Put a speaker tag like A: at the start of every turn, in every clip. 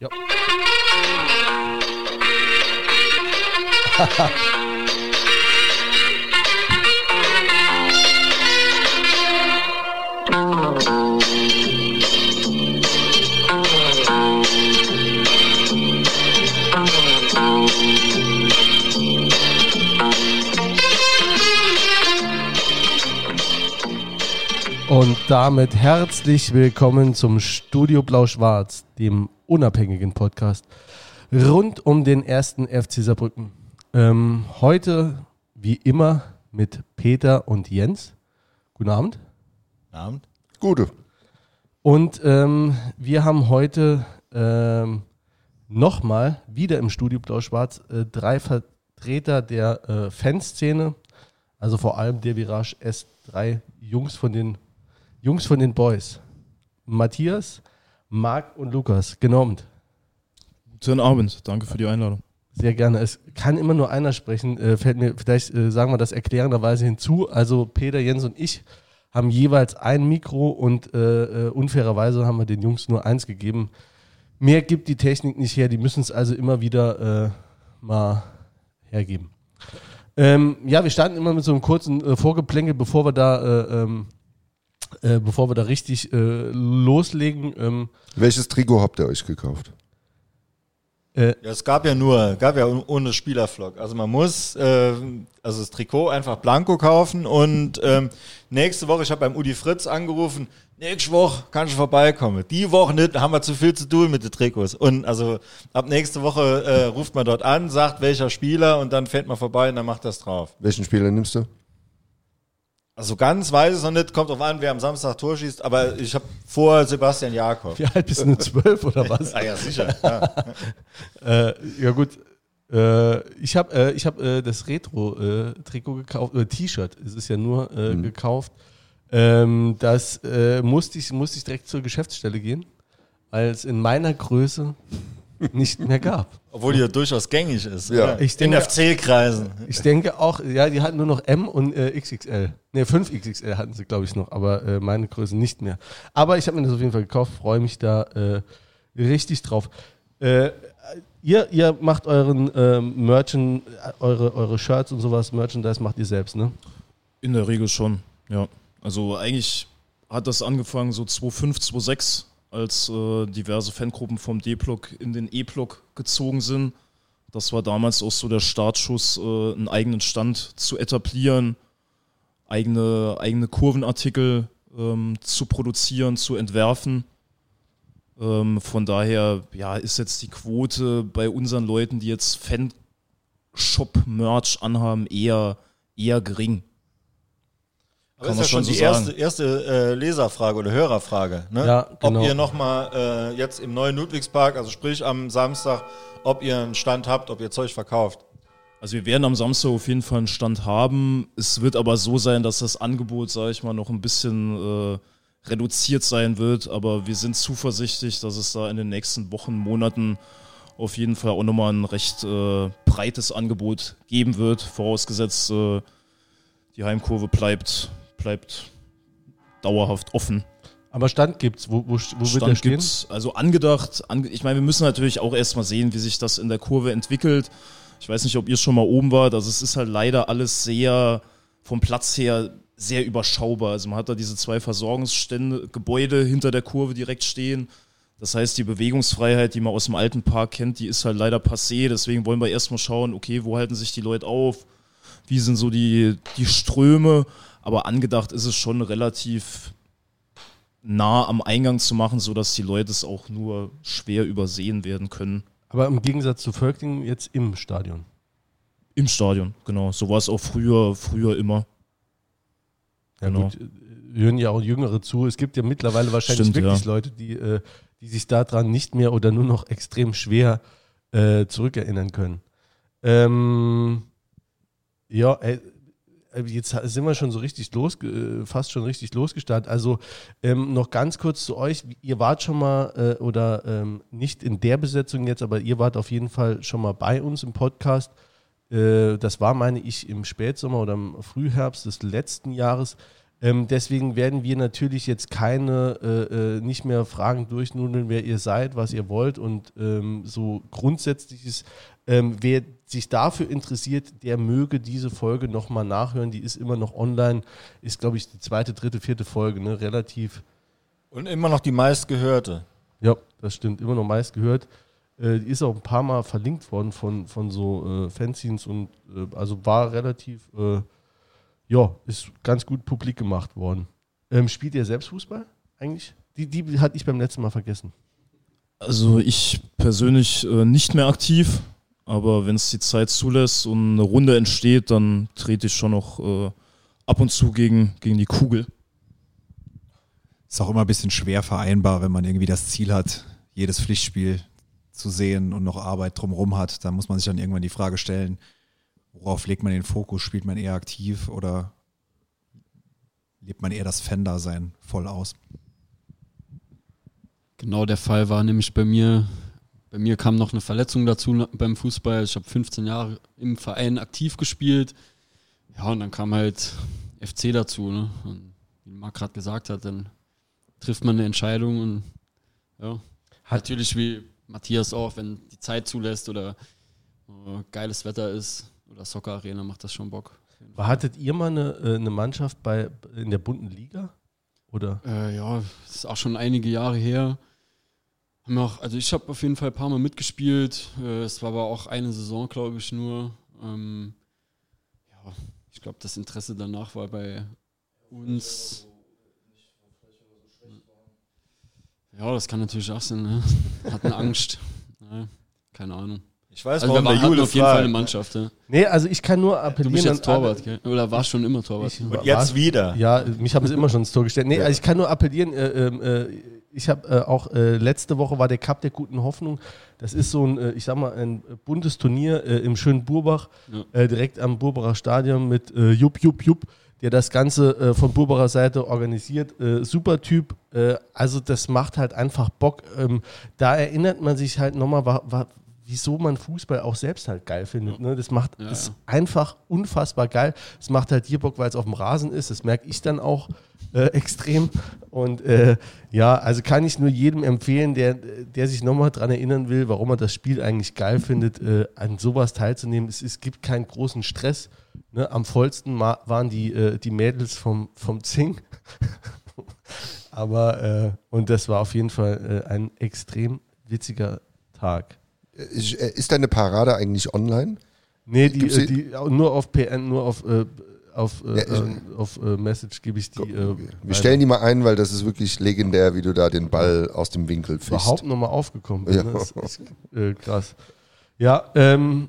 A: Ja. Und damit herzlich willkommen zum Studio Blau-Schwarz, dem unabhängigen Podcast rund um den ersten FC Saarbrücken. Ähm, heute, wie immer, mit Peter und Jens. Guten Abend.
B: Guten Abend.
C: Gute.
A: Und ähm, wir haben heute ähm, nochmal wieder im Studio Blau-Schwarz äh, drei Vertreter der äh, Fanszene, also vor allem der Virage S3 Jungs von den Jungs von den Boys. Matthias, Marc und Lukas, genommen.
D: Guten Abend, danke für die Einladung.
A: Sehr gerne. Es kann immer nur einer sprechen. Äh, fällt mir, vielleicht äh, sagen wir das erklärenderweise hinzu. Also Peter, Jens und ich haben jeweils ein Mikro und äh, äh, unfairerweise haben wir den Jungs nur eins gegeben. Mehr gibt die Technik nicht her. Die müssen es also immer wieder äh, mal hergeben. Ähm, ja, wir starten immer mit so einem kurzen äh, Vorgeplänkel, bevor wir da ähm, äh, bevor wir da richtig äh, loslegen. Ähm,
C: Welches Trikot habt ihr euch gekauft?
B: Äh, ja, es gab ja nur, gab ja ohne Spielervlog. Also man muss äh, also das Trikot einfach blanko kaufen und ähm, nächste Woche, ich habe beim Udi Fritz angerufen, nächste Woche kannst du vorbeikommen. Die Woche nicht, haben wir zu viel zu tun mit den Trikots. Und also ab nächste Woche äh, ruft man dort an, sagt welcher Spieler und dann fährt man vorbei und dann macht das drauf.
C: Welchen Spieler nimmst du?
B: Also ganz weiß es noch nicht, kommt drauf an, wer am Samstag Tor schießt, aber ich habe vor Sebastian Jakob.
A: Wie alt bist du? Zwölf oder was?
B: ah ja, sicher. Ja,
A: äh, ja gut. Äh, ich habe äh, ich hab, äh, das Retro-Trikot gekauft, oder T-Shirt, es ist ja nur äh, mhm. gekauft. Ähm, das äh, musste, ich, musste ich direkt zur Geschäftsstelle gehen, weil es in meiner Größe nicht mehr gab.
B: Obwohl die ja durchaus gängig ist.
C: Ja.
A: Ich denke,
B: in FC-Kreisen.
A: Ich denke auch, ja, die hatten nur noch M und äh, XXL. Ne, 5XXL hatten sie, glaube ich, noch, aber äh, meine Größe nicht mehr. Aber ich habe mir das auf jeden Fall gekauft, freue mich da äh, richtig drauf. Äh, ihr, ihr macht euren ähm, Merchant, eure, eure Shirts und sowas, Merchandise macht ihr selbst, ne?
D: In der Regel schon, ja. Also eigentlich hat das angefangen so 2005, 2006 als äh, diverse Fangruppen vom D-Block in den E-Block gezogen sind. Das war damals auch so der Startschuss, äh, einen eigenen Stand zu etablieren, eigene, eigene Kurvenartikel ähm, zu produzieren, zu entwerfen. Ähm, von daher ja, ist jetzt die Quote bei unseren Leuten, die jetzt Fanshop-Merch anhaben, eher, eher gering.
B: Aber Kann ist ja schon die so erste, erste äh, Leserfrage oder Hörerfrage. Ne?
A: Ja, genau.
B: Ob ihr nochmal äh, jetzt im neuen Ludwigspark, also sprich am Samstag, ob ihr einen Stand habt, ob ihr Zeug verkauft.
D: Also wir werden am Samstag auf jeden Fall einen Stand haben. Es wird aber so sein, dass das Angebot, sage ich mal, noch ein bisschen äh, reduziert sein wird. Aber wir sind zuversichtlich, dass es da in den nächsten Wochen, Monaten auf jeden Fall auch nochmal ein recht äh, breites Angebot geben wird. Vorausgesetzt, äh, die Heimkurve bleibt bleibt dauerhaft offen.
A: Aber Stand gibt's, wo, wo, wo Stand wird der stehen? Gibt's,
D: also angedacht, ange ich meine, wir müssen natürlich auch erstmal sehen, wie sich das in der Kurve entwickelt. Ich weiß nicht, ob ihr schon mal oben wart, also es ist halt leider alles sehr vom Platz her sehr überschaubar. Also man hat da diese zwei Versorgungsstände, Gebäude hinter der Kurve direkt stehen. Das heißt, die Bewegungsfreiheit, die man aus dem alten Park kennt, die ist halt leider passé. Deswegen wollen wir erstmal schauen, okay, wo halten sich die Leute auf? Wie sind so die, die Ströme? Aber angedacht ist es schon relativ nah am Eingang zu machen, sodass die Leute es auch nur schwer übersehen werden können.
A: Aber im Gegensatz zu Völkling jetzt im Stadion.
D: Im Stadion, genau. So war es auch früher, früher immer.
A: Ja, genau. gut, hören ja auch Jüngere zu. Es gibt ja mittlerweile wahrscheinlich Stimmt, wirklich ja. Leute, die, äh, die sich daran nicht mehr oder nur noch extrem schwer äh, zurückerinnern können. Ähm, ja, äh, äh, jetzt sind wir schon so richtig los, äh, fast schon richtig losgestartet. Also ähm, noch ganz kurz zu euch. Ihr wart schon mal, äh, oder ähm, nicht in der Besetzung jetzt, aber ihr wart auf jeden Fall schon mal bei uns im Podcast. Äh, das war, meine ich, im Spätsommer oder im Frühherbst des letzten Jahres. Ähm, deswegen werden wir natürlich jetzt keine, äh, äh, nicht mehr Fragen durchnudeln, wer ihr seid, was ihr wollt und ähm, so grundsätzliches. Ähm, wer sich dafür interessiert, der möge diese Folge nochmal nachhören. Die ist immer noch online, ist glaube ich die zweite, dritte, vierte Folge, ne? relativ.
B: Und immer noch die meistgehörte.
A: Ja, das stimmt, immer noch meistgehört. Äh, die ist auch ein paar Mal verlinkt worden von, von so äh, Fanzines und äh, also war relativ äh, ja, ist ganz gut publik gemacht worden. Ähm, spielt ihr selbst Fußball eigentlich? Die, die hatte ich beim letzten Mal vergessen.
D: Also ich persönlich äh, nicht mehr aktiv, aber wenn es die Zeit zulässt und eine Runde entsteht, dann trete ich schon noch äh, ab und zu gegen, gegen die Kugel.
E: Ist auch immer ein bisschen schwer vereinbar, wenn man irgendwie das Ziel hat, jedes Pflichtspiel zu sehen und noch Arbeit drumherum hat. Da muss man sich dann irgendwann die Frage stellen, Worauf legt man den Fokus? Spielt man eher aktiv oder lebt man eher das Fan-Dasein voll aus?
F: Genau der Fall war nämlich bei mir. Bei mir kam noch eine Verletzung dazu beim Fußball. Ich habe 15 Jahre im Verein aktiv gespielt. Ja, und dann kam halt FC dazu. Ne? Und wie Marc gerade gesagt hat, dann trifft man eine Entscheidung und ja, hat natürlich wie Matthias auch, wenn die Zeit zulässt oder äh, geiles Wetter ist, oder Soccer Arena macht das schon Bock.
A: Hattet ihr mal eine, äh, eine Mannschaft bei, in der bunten Liga? Oder?
F: Äh, ja, das ist auch schon einige Jahre her. Haben auch, also ich habe auf jeden Fall ein paar Mal mitgespielt. Äh, es war aber auch eine Saison, glaube ich, nur. Ähm, ja, ich glaube, das Interesse danach war bei uns. Ja, das kann natürlich auch sein. Ne? Hatten Angst. Ja, keine Ahnung.
B: Ich weiß, also warum wir der Jule
F: auf jeden Fall eine Mannschaft. Ja.
A: Nee, also ich kann nur appellieren. Du
F: bist jetzt Torwart, gell? Oder warst schon immer Torwart? Ich,
B: Und jetzt wieder.
A: Ja, mich haben sie immer schon ins Tor gestellt. Nee, ja. also ich kann nur appellieren. Äh, ähm, äh, ich habe äh, auch äh, letzte Woche war der Cup der guten Hoffnung. Das ist so ein, äh, ich sag mal, ein buntes Turnier äh, im schönen Burbach, ja. direkt am Burbacher Stadion mit Jupp, Jupp, Jupp der das Ganze äh, von Burbacher Seite organisiert. Äh, super Typ. Äh, also das macht halt einfach Bock. Ähm, da erinnert man sich halt nochmal, war, war, wieso man Fußball auch selbst halt geil findet. Ne? Das macht ja, ist ja. einfach unfassbar geil. Es macht halt dir Bock, weil es auf dem Rasen ist. Das merke ich dann auch äh, extrem. Und äh, ja, also kann ich nur jedem empfehlen, der, der sich nochmal daran erinnern will, warum er das Spiel eigentlich geil findet, äh, an sowas teilzunehmen. Es, es gibt keinen großen Stress. Ne? Am vollsten waren die, äh, die Mädels vom, vom Zing. Aber, äh, und das war auf jeden Fall äh, ein extrem witziger Tag.
C: Äh, ist deine Parade eigentlich online?
A: Nee, die, die, die nur auf PN, nur auf, äh, auf, äh, ja, äh, auf äh, Message gebe ich die.
C: Äh, Wir stellen die mal ein, weil das ist wirklich legendär, wie du da den Ball aus dem Winkel fischst.
A: Überhaupt nochmal aufgekommen bin. Ja. Ne? Das ist krass. Ja, ähm,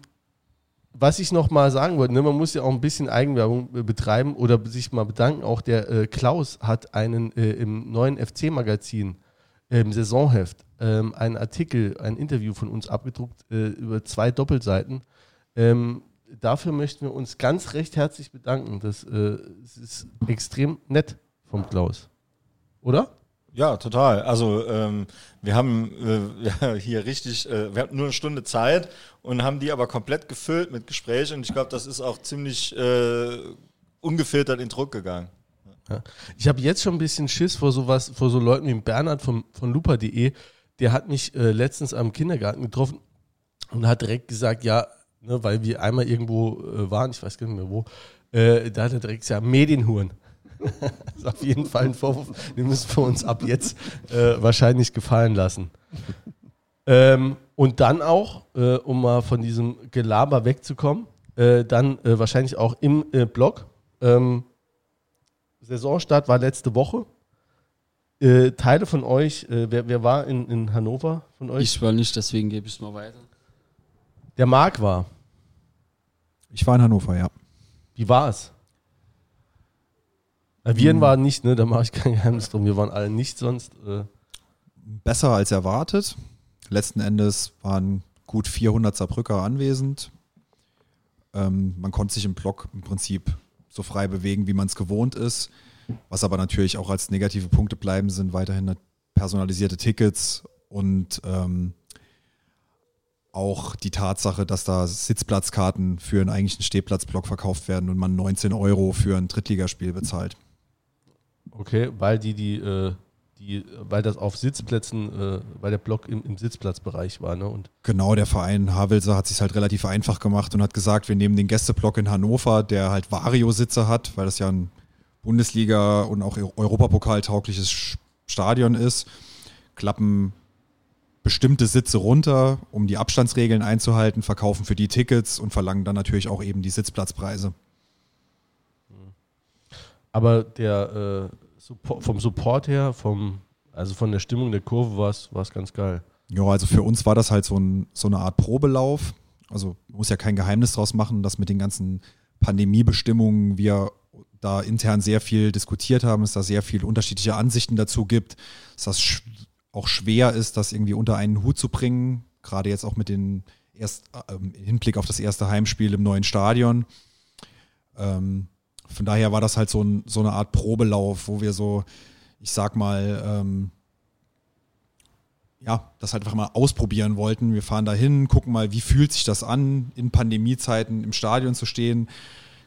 A: was ich noch mal sagen wollte, ne, man muss ja auch ein bisschen Eigenwerbung betreiben oder sich mal bedanken. Auch der Klaus hat einen im neuen FC-Magazin im Saisonheft ähm, einen Artikel, ein Interview von uns abgedruckt äh, über zwei Doppelseiten. Ähm, dafür möchten wir uns ganz recht herzlich bedanken. Das, äh, ist extrem nett vom Klaus. Oder?
B: Ja, total. Also ähm, wir haben äh, hier richtig, äh, wir hatten nur eine Stunde Zeit und haben die aber komplett gefüllt mit Gesprächen und ich glaube, das ist auch ziemlich äh, ungefiltert in Druck gegangen.
A: Ja. Ich habe jetzt schon ein bisschen Schiss vor sowas, vor so Leuten wie Bernhard von, von lupa.de, der hat mich äh, letztens am Kindergarten getroffen und hat direkt gesagt, ja, ne, weil wir einmal irgendwo äh, waren, ich weiß gar nicht mehr wo, äh, da hat er direkt gesagt, Medienhuren. das ist auf jeden Fall ein Vorwurf, den müssen wir uns ab jetzt äh, wahrscheinlich gefallen lassen. Ähm, und dann auch, äh, um mal von diesem Gelaber wegzukommen, äh, dann wahrscheinlich auch im Blog. Ähm, Saisonstart war letzte Woche. Äh, Teile von euch, äh, wer, wer war in, in Hannover von euch?
F: Ich war nicht, deswegen gebe ich es mal weiter.
A: Der Marc war.
E: Ich war in Hannover, ja.
A: Wie war es? Äh, wir hm. waren nicht, ne? Da mache ich kein Geheimnis drum. Wir waren alle nicht sonst. Äh.
E: Besser als erwartet. Letzten Endes waren gut 400 Saarbrücker anwesend. Ähm, man konnte sich im Block im Prinzip so frei bewegen, wie man es gewohnt ist. Was aber natürlich auch als negative Punkte bleiben, sind weiterhin personalisierte Tickets und ähm, auch die Tatsache, dass da Sitzplatzkarten für einen eigentlichen Stehplatzblock verkauft werden und man 19 Euro für ein Drittligaspiel bezahlt.
A: Okay, weil die die, äh, die weil das auf Sitzplätzen, äh, weil der Block im, im Sitzplatzbereich war, ne? Und
E: genau, der Verein Havelse hat sich halt relativ einfach gemacht und hat gesagt, wir nehmen den Gästeblock in Hannover, der halt Vario-Sitze hat, weil das ja ein Bundesliga und auch Europapokal taugliches Stadion ist, klappen bestimmte Sitze runter, um die Abstandsregeln einzuhalten, verkaufen für die Tickets und verlangen dann natürlich auch eben die Sitzplatzpreise.
A: Aber der äh, vom Support her, vom, also von der Stimmung der Kurve war es ganz geil.
E: Ja, also für uns war das halt so, ein, so eine Art Probelauf. Also muss ja kein Geheimnis draus machen, dass mit den ganzen Pandemiebestimmungen wir da intern sehr viel diskutiert haben, es da sehr viele unterschiedliche Ansichten dazu gibt, dass das auch schwer ist, das irgendwie unter einen Hut zu bringen, gerade jetzt auch mit den erst äh, im Hinblick auf das erste Heimspiel im neuen Stadion. Ähm, von daher war das halt so, ein, so, eine Art Probelauf, wo wir so, ich sag mal, ähm, ja, das halt einfach mal ausprobieren wollten. Wir fahren dahin, gucken mal, wie fühlt sich das an, in Pandemiezeiten im Stadion zu stehen.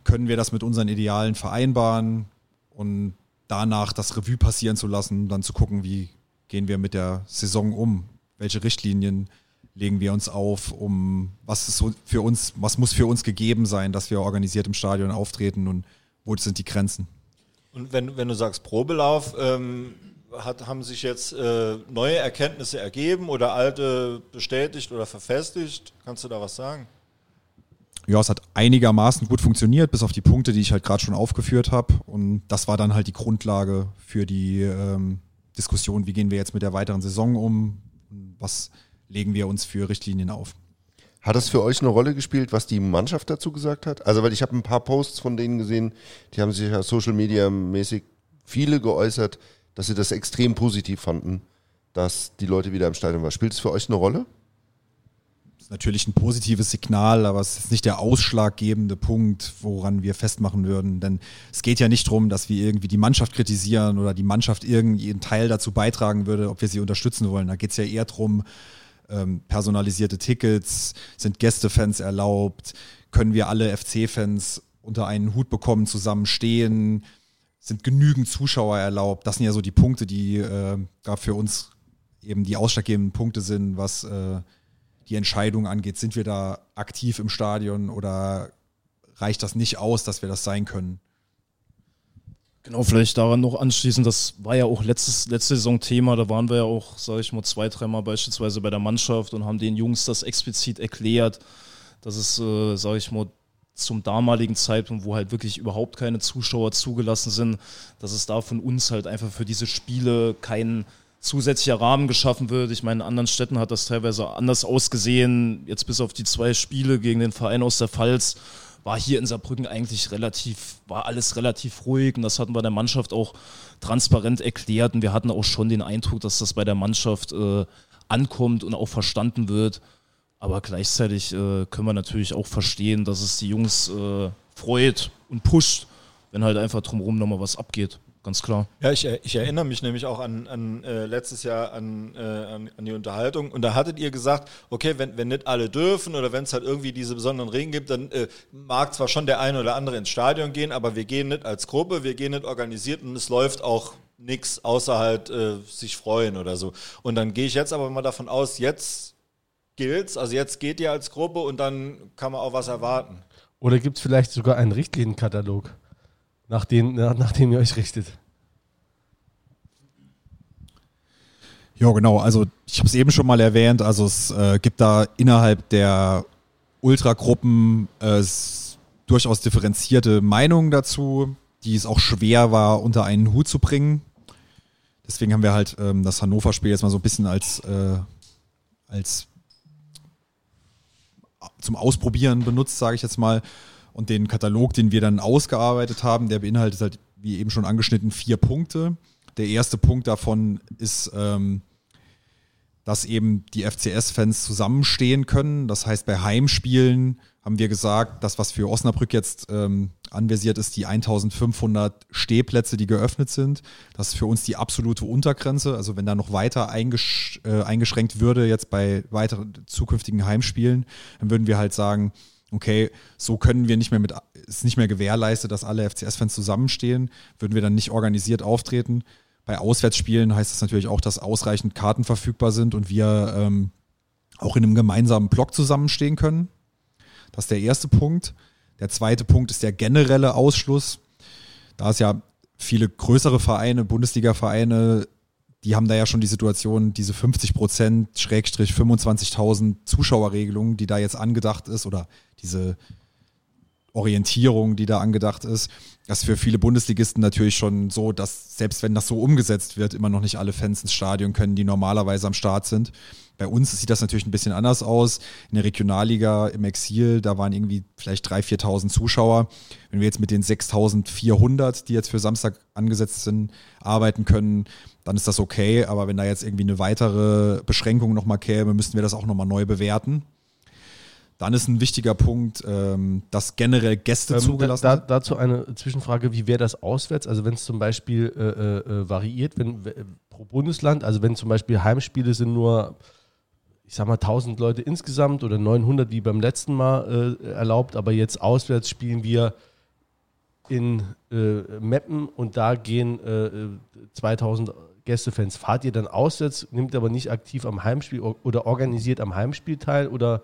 E: Können wir das mit unseren Idealen vereinbaren und danach das Revue passieren zu lassen, dann zu gucken, wie gehen wir mit der Saison um? Welche Richtlinien legen wir uns auf, um was ist für uns, was muss für uns gegeben sein, dass wir organisiert im Stadion auftreten und wo sind die Grenzen?
B: Und wenn, wenn du sagst Probelauf, ähm, hat, haben sich jetzt äh, neue Erkenntnisse ergeben oder alte bestätigt oder verfestigt? Kannst du da was sagen?
E: Ja, es hat einigermaßen gut funktioniert, bis auf die Punkte, die ich halt gerade schon aufgeführt habe. Und das war dann halt die Grundlage für die ähm, Diskussion, wie gehen wir jetzt mit der weiteren Saison um, was legen wir uns für Richtlinien auf.
C: Hat das für euch eine Rolle gespielt, was die Mannschaft dazu gesagt hat? Also, weil ich habe ein paar Posts von denen gesehen, die haben sich ja Social Media mäßig viele geäußert, dass sie das extrem positiv fanden, dass die Leute wieder im Stadion waren. Spielt es für euch eine Rolle?
E: Ist natürlich ein positives Signal, aber es ist nicht der ausschlaggebende Punkt, woran wir festmachen würden. Denn es geht ja nicht darum, dass wir irgendwie die Mannschaft kritisieren oder die Mannschaft irgendeinen Teil dazu beitragen würde, ob wir sie unterstützen wollen. Da geht es ja eher darum, ähm, personalisierte Tickets, sind Gästefans erlaubt, können wir alle FC-Fans unter einen Hut bekommen, zusammen stehen, sind genügend Zuschauer erlaubt. Das sind ja so die Punkte, die äh, da für uns eben die ausschlaggebenden Punkte sind, was äh, die Entscheidung angeht. Sind wir da aktiv im Stadion oder reicht das nicht aus, dass wir das sein können?
D: Genau, vielleicht daran noch anschließend, das war ja auch letztes, letzte Saison Thema, da waren wir ja auch, sage ich mal, zwei, dreimal beispielsweise bei der Mannschaft und haben den Jungs das explizit erklärt, dass es, äh, sage ich mal, zum damaligen Zeitpunkt, wo halt wirklich überhaupt keine Zuschauer zugelassen sind, dass es da von uns halt einfach für diese Spiele keinen zusätzlicher Rahmen geschaffen wird. Ich meine, in anderen Städten hat das teilweise anders ausgesehen. Jetzt bis auf die zwei Spiele gegen den Verein aus der Pfalz war hier in Saarbrücken eigentlich relativ, war alles relativ ruhig und das hatten wir der Mannschaft auch transparent erklärt und wir hatten auch schon den Eindruck, dass das bei der Mannschaft äh, ankommt und auch verstanden wird. Aber gleichzeitig äh, können wir natürlich auch verstehen, dass es die Jungs äh, freut und pusht, wenn halt einfach drumherum nochmal was abgeht ganz klar.
B: Ja, ich, ich erinnere mich nämlich auch an, an äh, letztes Jahr an, äh, an, an, die Unterhaltung und da hattet ihr gesagt, okay, wenn, wenn nicht alle dürfen oder wenn es halt irgendwie diese besonderen Regeln gibt, dann äh, mag zwar schon der eine oder andere ins Stadion gehen, aber wir gehen nicht als Gruppe, wir gehen nicht organisiert und es läuft auch nichts außer halt äh, sich freuen oder so. Und dann gehe ich jetzt aber mal davon aus, jetzt gilt's, also jetzt geht ihr als Gruppe und dann kann man auch was erwarten.
A: Oder gibt es vielleicht sogar einen Richtlinienkatalog? Nach, den, nach ihr euch richtet.
E: Ja, genau. Also ich habe es eben schon mal erwähnt. Also es äh, gibt da innerhalb der Ultragruppen äh, durchaus differenzierte Meinungen dazu, die es auch schwer war, unter einen Hut zu bringen. Deswegen haben wir halt ähm, das Hannover-Spiel jetzt mal so ein bisschen als, äh, als zum Ausprobieren benutzt, sage ich jetzt mal. Und den Katalog, den wir dann ausgearbeitet haben, der beinhaltet halt, wie eben schon angeschnitten, vier Punkte. Der erste Punkt davon ist, ähm, dass eben die FCS-Fans zusammenstehen können. Das heißt, bei Heimspielen haben wir gesagt, das, was für Osnabrück jetzt ähm, anversiert ist, die 1500 Stehplätze, die geöffnet sind. Das ist für uns die absolute Untergrenze. Also wenn da noch weiter eingesch äh, eingeschränkt würde, jetzt bei weiteren zukünftigen Heimspielen, dann würden wir halt sagen, okay, so können wir nicht mehr mit, ist nicht mehr gewährleistet, dass alle FCS-Fans zusammenstehen, würden wir dann nicht organisiert auftreten. Bei Auswärtsspielen heißt das natürlich auch, dass ausreichend Karten verfügbar sind und wir ähm, auch in einem gemeinsamen Block zusammenstehen können. Das ist der erste Punkt. Der zweite Punkt ist der generelle Ausschluss. Da es ja viele größere Vereine, Bundesliga-Vereine, die haben da ja schon die Situation, diese 50 Prozent, Schrägstrich 25.000 Zuschauerregelung, die da jetzt angedacht ist, oder diese Orientierung, die da angedacht ist, das ist für viele Bundesligisten natürlich schon so, dass selbst wenn das so umgesetzt wird, immer noch nicht alle Fans ins Stadion können, die normalerweise am Start sind. Bei uns sieht das natürlich ein bisschen anders aus. In der Regionalliga im Exil, da waren irgendwie vielleicht 3.000, 4.000 Zuschauer. Wenn wir jetzt mit den 6.400, die jetzt für Samstag angesetzt sind, arbeiten können, dann ist das okay. Aber wenn da jetzt irgendwie eine weitere Beschränkung nochmal käme, müssten wir das auch nochmal neu bewerten. Dann ist ein wichtiger Punkt, ähm, dass generell Gäste ähm, zugelassen
A: da, da, Dazu eine Zwischenfrage, wie wäre das auswärts? Also wenn es zum Beispiel äh, äh, äh variiert, wenn pro Bundesland, also wenn zum Beispiel Heimspiele sind nur ich sag mal, 1000 Leute insgesamt oder 900 wie beim letzten Mal äh, erlaubt, aber jetzt auswärts spielen wir in äh, Meppen und da gehen äh, 2000 Gästefans. Fahrt ihr dann auswärts, nimmt aber nicht aktiv am Heimspiel oder organisiert am Heimspiel teil oder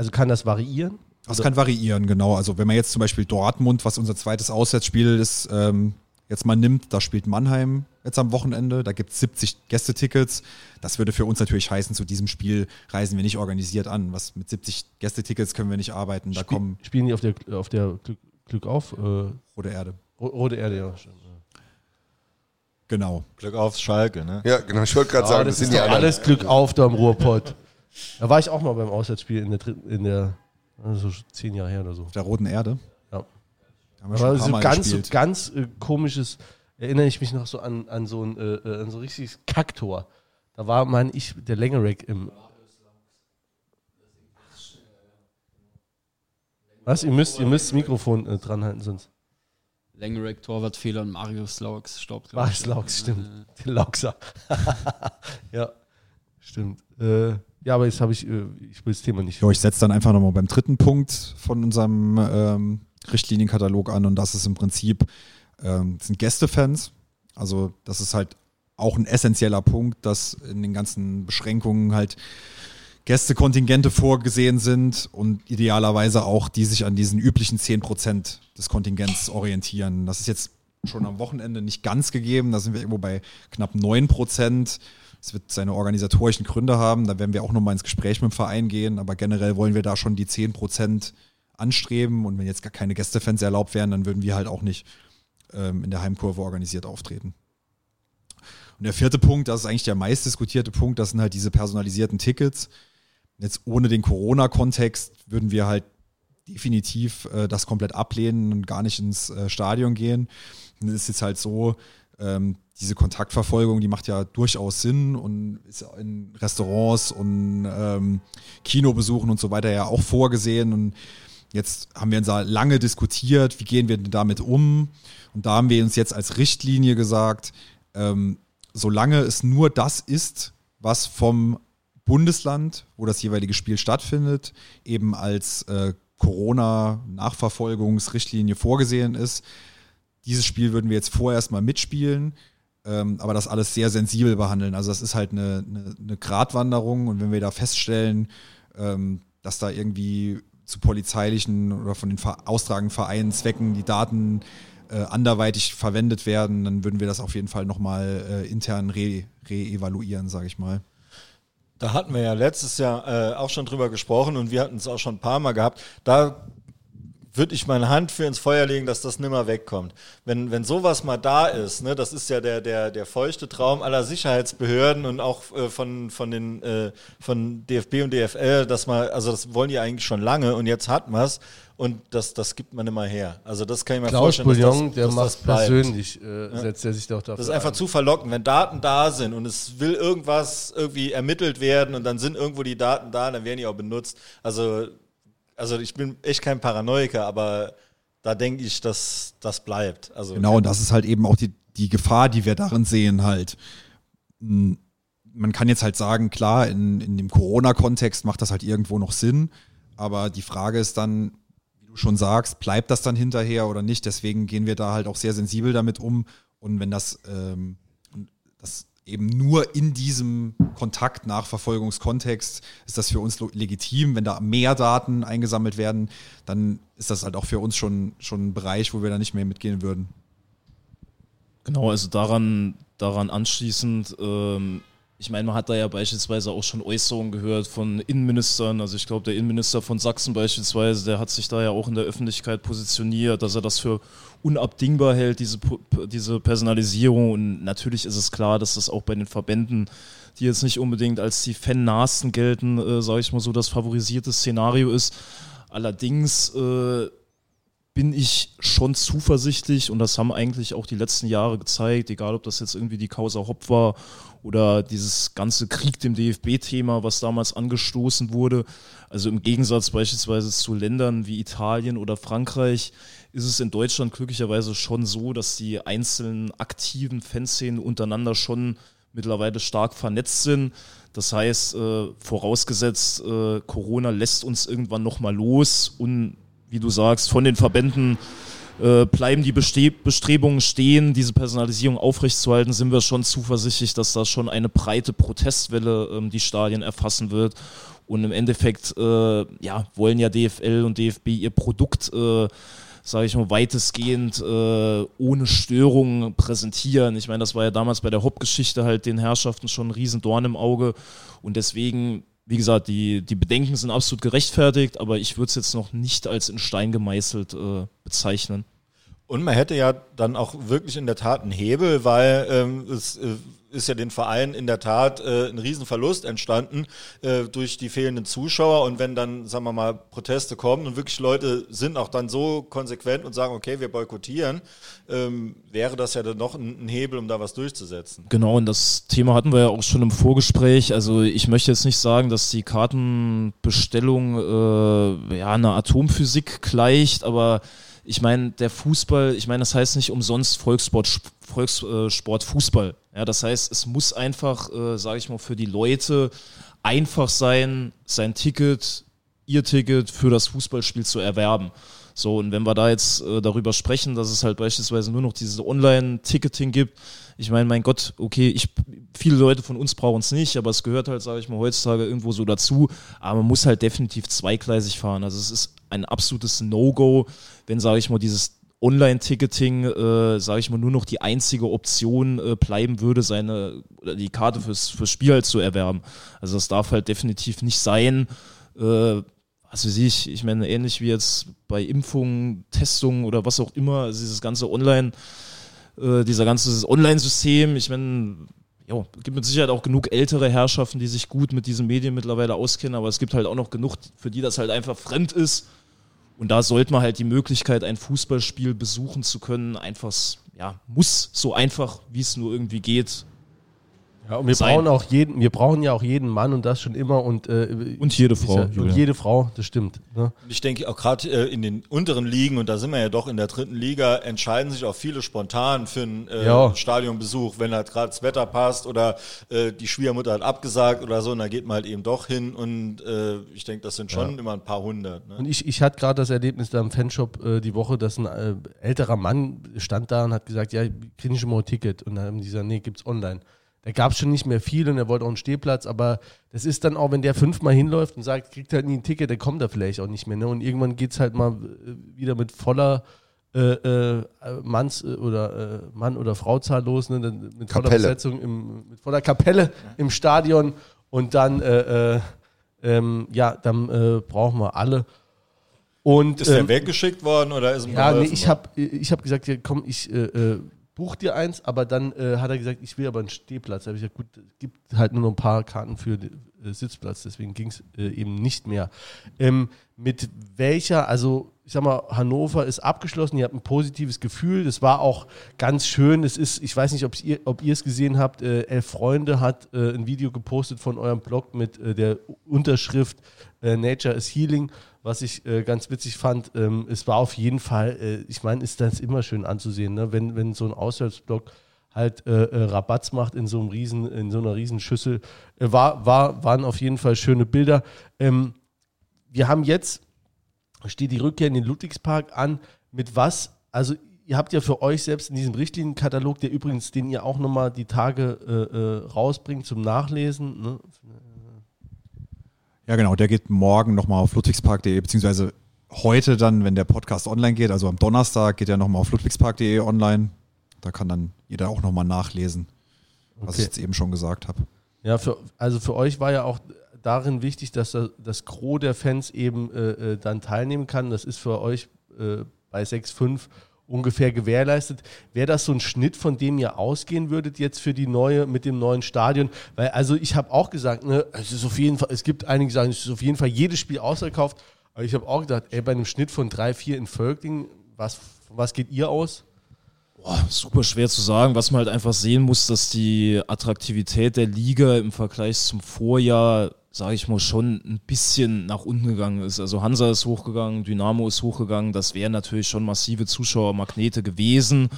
A: also kann das variieren?
E: Das kann variieren, genau. Also wenn man jetzt zum Beispiel Dortmund, was unser zweites Auswärtsspiel ist, ähm, jetzt mal nimmt, da spielt Mannheim jetzt am Wochenende, da gibt es 70 Gästetickets. Das würde für uns natürlich heißen, zu diesem Spiel reisen wir nicht organisiert an. Was mit 70 Gästetickets können wir nicht arbeiten. Da
A: Spiel,
E: kommen
A: spielen die auf der, auf der Glück, Glück auf? Äh,
E: Rote Erde.
A: Rote Erde, ja.
E: Genau.
B: Glück auf Schalke, ne?
C: Ja, genau. Ich wollte gerade sagen,
A: das, das sind ja alles Glück auf da im Ruhrpott. Da war ich auch mal beim Auswärtsspiel in der, in der also zehn Jahre her oder so. Auf
E: der Roten Erde?
A: Haben wir Aber so ganz, so ganz äh, komisches, erinnere ich mich noch so an, an so ein äh, äh an so ein richtiges Kacktor. Da war, meine ich, der Längerack im. Was? Ihr müsst, ihr müsst das Mikrofon äh, dran halten, sonst.
F: Längerack, Torwartfehler und Marius Laux staubt.
A: Marius Laux, stimmt. Äh. Der Lauxer. ja, stimmt. Äh, ja, aber jetzt habe ich, äh, ich will das Thema nicht.
E: Ich setze dann einfach nochmal beim dritten Punkt von unserem ähm, Richtlinienkatalog an und das ist im Prinzip, ähm, sind Gästefans. Also das ist halt auch ein essentieller Punkt, dass in den ganzen Beschränkungen halt Gästekontingente vorgesehen sind und idealerweise auch die sich an diesen üblichen 10% des Kontingents orientieren. Das ist jetzt schon am Wochenende nicht ganz gegeben. Da sind wir irgendwo bei knapp 9%. Es wird seine organisatorischen Gründe haben. Da werden wir auch nochmal ins Gespräch mit dem Verein gehen. Aber generell wollen wir da schon die 10% anstreben. Und wenn jetzt gar keine Gästefans erlaubt wären, dann würden wir halt auch nicht ähm, in der Heimkurve organisiert auftreten. Und der vierte Punkt, das ist eigentlich der meist diskutierte Punkt, das sind halt diese personalisierten Tickets. Jetzt ohne den Corona-Kontext würden wir halt definitiv äh, das komplett ablehnen und gar nicht ins äh, Stadion gehen. Und es ist jetzt halt so, ähm, diese Kontaktverfolgung, die macht ja durchaus Sinn und ist in Restaurants und ähm, Kinobesuchen und so weiter ja auch vorgesehen. Und Jetzt haben wir uns da lange diskutiert, wie gehen wir denn damit um? Und da haben wir uns jetzt als Richtlinie gesagt, ähm, solange es nur das ist, was vom Bundesland, wo das jeweilige Spiel stattfindet, eben als äh, Corona-Nachverfolgungsrichtlinie vorgesehen ist. Dieses Spiel würden wir jetzt vorerst mal mitspielen, ähm, aber das alles sehr sensibel behandeln. Also das ist halt eine, eine, eine Gratwanderung und wenn wir da feststellen, ähm, dass da irgendwie zu polizeilichen oder von den austragenden Vereinen Zwecken die Daten äh, anderweitig verwendet werden, dann würden wir das auf jeden Fall nochmal äh, intern re-evaluieren, re sage ich mal.
B: Da hatten wir ja letztes Jahr äh, auch schon drüber gesprochen und wir hatten es auch schon ein paar Mal gehabt. Da würde ich meine Hand für ins Feuer legen, dass das nimmer wegkommt. Wenn, wenn sowas mal da ist, ne, das ist ja der, der, der feuchte Traum aller Sicherheitsbehörden und auch äh, von, von den äh, von DFB und DFL, dass man, also das wollen die eigentlich schon lange und jetzt hat man es und das, das gibt man immer her. Also das kann ich mir
A: Klaus
B: vorstellen.
A: Bouillon, dass das, der macht persönlich, äh, ja. setzt er sich doch dafür
B: Das ist einfach an. zu verlockend. Wenn Daten da sind und es will irgendwas irgendwie ermittelt werden und dann sind irgendwo die Daten da, dann werden die auch benutzt. Also also ich bin echt kein Paranoiker, aber da denke ich, dass das bleibt. Also
E: genau, und das ist halt eben auch die, die Gefahr, die wir darin sehen, halt. Hm, man kann jetzt halt sagen, klar, in, in dem Corona-Kontext macht das halt irgendwo noch Sinn, aber die Frage ist dann, du schon sagst, bleibt das dann hinterher oder nicht? Deswegen gehen wir da halt auch sehr sensibel damit um. Und wenn das, ähm, das eben nur in diesem Kontakt Nachverfolgungskontext ist das für uns legitim. Wenn da mehr Daten eingesammelt werden, dann ist das halt auch für uns schon, schon ein Bereich, wo wir da nicht mehr mitgehen würden.
D: Genau, also daran, daran anschließend, ähm, ich meine, man hat da ja beispielsweise auch schon Äußerungen gehört von Innenministern. Also ich glaube, der Innenminister von Sachsen beispielsweise, der hat sich da ja auch in der Öffentlichkeit positioniert, dass er das für unabdingbar hält, diese, diese Personalisierung. Und natürlich ist es klar, dass das auch bei den Verbänden, die jetzt nicht unbedingt als die Fan-Nasten gelten, äh, sage ich mal so, das favorisierte Szenario ist. Allerdings äh, bin ich schon zuversichtlich und das haben eigentlich auch die letzten Jahre gezeigt, egal ob das jetzt irgendwie die Causa Hopp war oder dieses ganze Krieg dem DFB-Thema, was damals angestoßen wurde. Also im Gegensatz beispielsweise zu Ländern wie Italien oder Frankreich ist es in Deutschland glücklicherweise schon so, dass die einzelnen aktiven Fanszenen untereinander schon mittlerweile stark vernetzt sind. Das heißt, äh, vorausgesetzt, äh, Corona lässt uns irgendwann nochmal los und wie du sagst, von den Verbänden äh, bleiben die Bestrebungen stehen, diese Personalisierung aufrechtzuerhalten, sind wir schon zuversichtlich, dass da schon eine breite Protestwelle ähm, die Stadien erfassen wird. Und im Endeffekt äh, ja, wollen ja DFL und DFB ihr Produkt, äh, sage ich mal, weitestgehend äh, ohne Störungen präsentieren. Ich meine, das war ja damals bei der Hauptgeschichte halt den Herrschaften schon ein Riesendorn im Auge. Und deswegen wie gesagt, die, die Bedenken sind absolut gerechtfertigt, aber ich würde es jetzt noch nicht als in Stein gemeißelt äh, bezeichnen.
B: Und man hätte ja dann auch wirklich in der Tat einen Hebel, weil ähm, es äh, ist ja den Verein in der Tat äh, ein Riesenverlust entstanden äh, durch die fehlenden Zuschauer. Und wenn dann, sagen wir mal, Proteste kommen und wirklich Leute sind auch dann so konsequent und sagen, okay, wir boykottieren, ähm, wäre das ja dann noch ein, ein, Hebel, um da was durchzusetzen.
D: Genau, und das Thema hatten wir ja auch schon im Vorgespräch. Also ich möchte jetzt nicht sagen, dass die Kartenbestellung äh, ja einer Atomphysik gleicht, aber ich meine, der Fußball, ich meine, das heißt nicht umsonst Volkssport, Volkssport Fußball. Ja, das heißt, es muss einfach, äh, sage ich mal, für die Leute einfach sein, sein Ticket, ihr Ticket für das Fußballspiel zu erwerben. So, und wenn wir da jetzt äh, darüber sprechen, dass es halt beispielsweise nur noch dieses Online-Ticketing gibt, ich meine, mein Gott, okay, ich, viele Leute von uns brauchen es nicht, aber es gehört halt, sage ich mal, heutzutage irgendwo so dazu. Aber man muss halt definitiv zweigleisig fahren. Also es ist ein absolutes No-Go, wenn, sage ich mal, dieses Online-Ticketing, äh, sage ich mal, nur noch die einzige Option äh, bleiben würde, seine die Karte fürs, fürs Spiel halt zu erwerben. Also das darf halt definitiv nicht sein. Äh, was weiß ich, ich meine, ähnlich wie jetzt bei Impfungen, Testungen oder was auch immer, also dieses ganze Online- äh, dieser ganze Online-System. Ich meine, ja, es gibt mit Sicherheit auch genug ältere Herrschaften, die sich gut mit diesen Medien mittlerweile auskennen, aber es gibt halt auch noch genug, für die das halt einfach fremd ist. Und da sollte man halt die Möglichkeit, ein Fußballspiel besuchen zu können, einfach, ja, muss. So einfach, wie es nur irgendwie geht,
A: ja, und wir sein. brauchen auch jeden, wir brauchen ja auch jeden Mann und das schon immer und
D: äh, und jede Frau.
A: Ja, und jede Frau, das stimmt.
B: Ne? Ich denke auch gerade äh, in den unteren Ligen und da sind wir ja doch in der dritten Liga entscheiden sich auch viele spontan für einen äh, ja. Stadionbesuch, wenn halt gerade das Wetter passt oder äh, die Schwiegermutter hat abgesagt oder so, und dann geht man halt eben doch hin und äh, ich denke, das sind schon ja. immer ein paar hundert.
A: Ne? Und ich, ich hatte gerade das Erlebnis da im Fanshop äh, die Woche, dass ein äh, älterer Mann stand da und hat gesagt, ja, kriege ich schon mal ein Ticket und dann haben die gesagt, nee, gibt's online. Da gab es schon nicht mehr viel und er wollte auch einen Stehplatz, aber das ist dann auch, wenn der fünfmal hinläuft und sagt, kriegt halt nie ein Ticket, dann kommt er vielleicht auch nicht mehr. Ne? Und irgendwann geht es halt mal äh, wieder mit voller äh, äh, Manns äh, oder äh, Mann oder Frauzahl los, ne? mit voller Kapelle. Besetzung, im, mit voller Kapelle im Stadion und dann, äh, ähm, ja, dann brauchen wir alle. Und,
B: ist ähm, der weggeschickt worden oder ist
A: Ja, nee, ich habe ich hab gesagt, ja, komm, ich buch dir eins, aber dann äh, hat er gesagt, ich will aber einen Stehplatz. Da habe ich gesagt, gut, es gibt halt nur noch ein paar Karten für äh, Sitzplatz, deswegen ging es äh, eben nicht mehr. Ähm, mit welcher, also ich sag mal, Hannover ist abgeschlossen, ihr habt ein positives Gefühl, das war auch ganz schön. Es ist, ich weiß nicht, ihr, ob ihr es gesehen habt, äh, Elf Freunde hat äh, ein Video gepostet von eurem Blog mit äh, der Unterschrift äh, Nature is Healing was ich äh, ganz witzig fand, ähm, es war auf jeden Fall, äh, ich meine, ist das immer schön anzusehen, ne? wenn, wenn so ein Auswärtsblock halt äh, äh, Rabatz macht in so einem riesen, in so einer riesen Schüssel. Äh, war, war, waren auf jeden Fall schöne Bilder. Ähm, wir haben jetzt steht die Rückkehr in den Ludwigspark an. Mit was? Also ihr habt ja für euch selbst in diesem Richtlinienkatalog, der übrigens, den ihr auch nochmal die Tage äh, rausbringt zum Nachlesen. Ne?
E: Ja, genau, der geht morgen nochmal auf ludwigspark.de, beziehungsweise heute dann, wenn der Podcast online geht, also am Donnerstag geht er nochmal auf ludwigspark.de online. Da kann dann jeder auch nochmal nachlesen, was okay. ich jetzt eben schon gesagt habe.
A: Ja, für, also für euch war ja auch darin wichtig, dass das Gros der Fans eben äh, äh, dann teilnehmen kann. Das ist für euch äh, bei 6.5 ungefähr gewährleistet. Wäre das so ein Schnitt, von dem ihr ausgehen würdet jetzt für die neue, mit dem neuen Stadion? Weil, also ich habe auch gesagt, ne, es ist auf jeden Fall, es gibt einige, die sagen, es ist auf jeden Fall jedes Spiel ausverkauft. Aber ich habe auch gedacht, ey, bei einem Schnitt von 3, 4 in Völkling, was, was geht ihr aus?
D: Boah, super schwer zu sagen. Was man halt einfach sehen muss, dass die Attraktivität der Liga im Vergleich zum Vorjahr sage ich mal, schon ein bisschen nach unten gegangen ist. Also Hansa ist hochgegangen, Dynamo ist hochgegangen. Das wären natürlich schon massive Zuschauermagnete gewesen.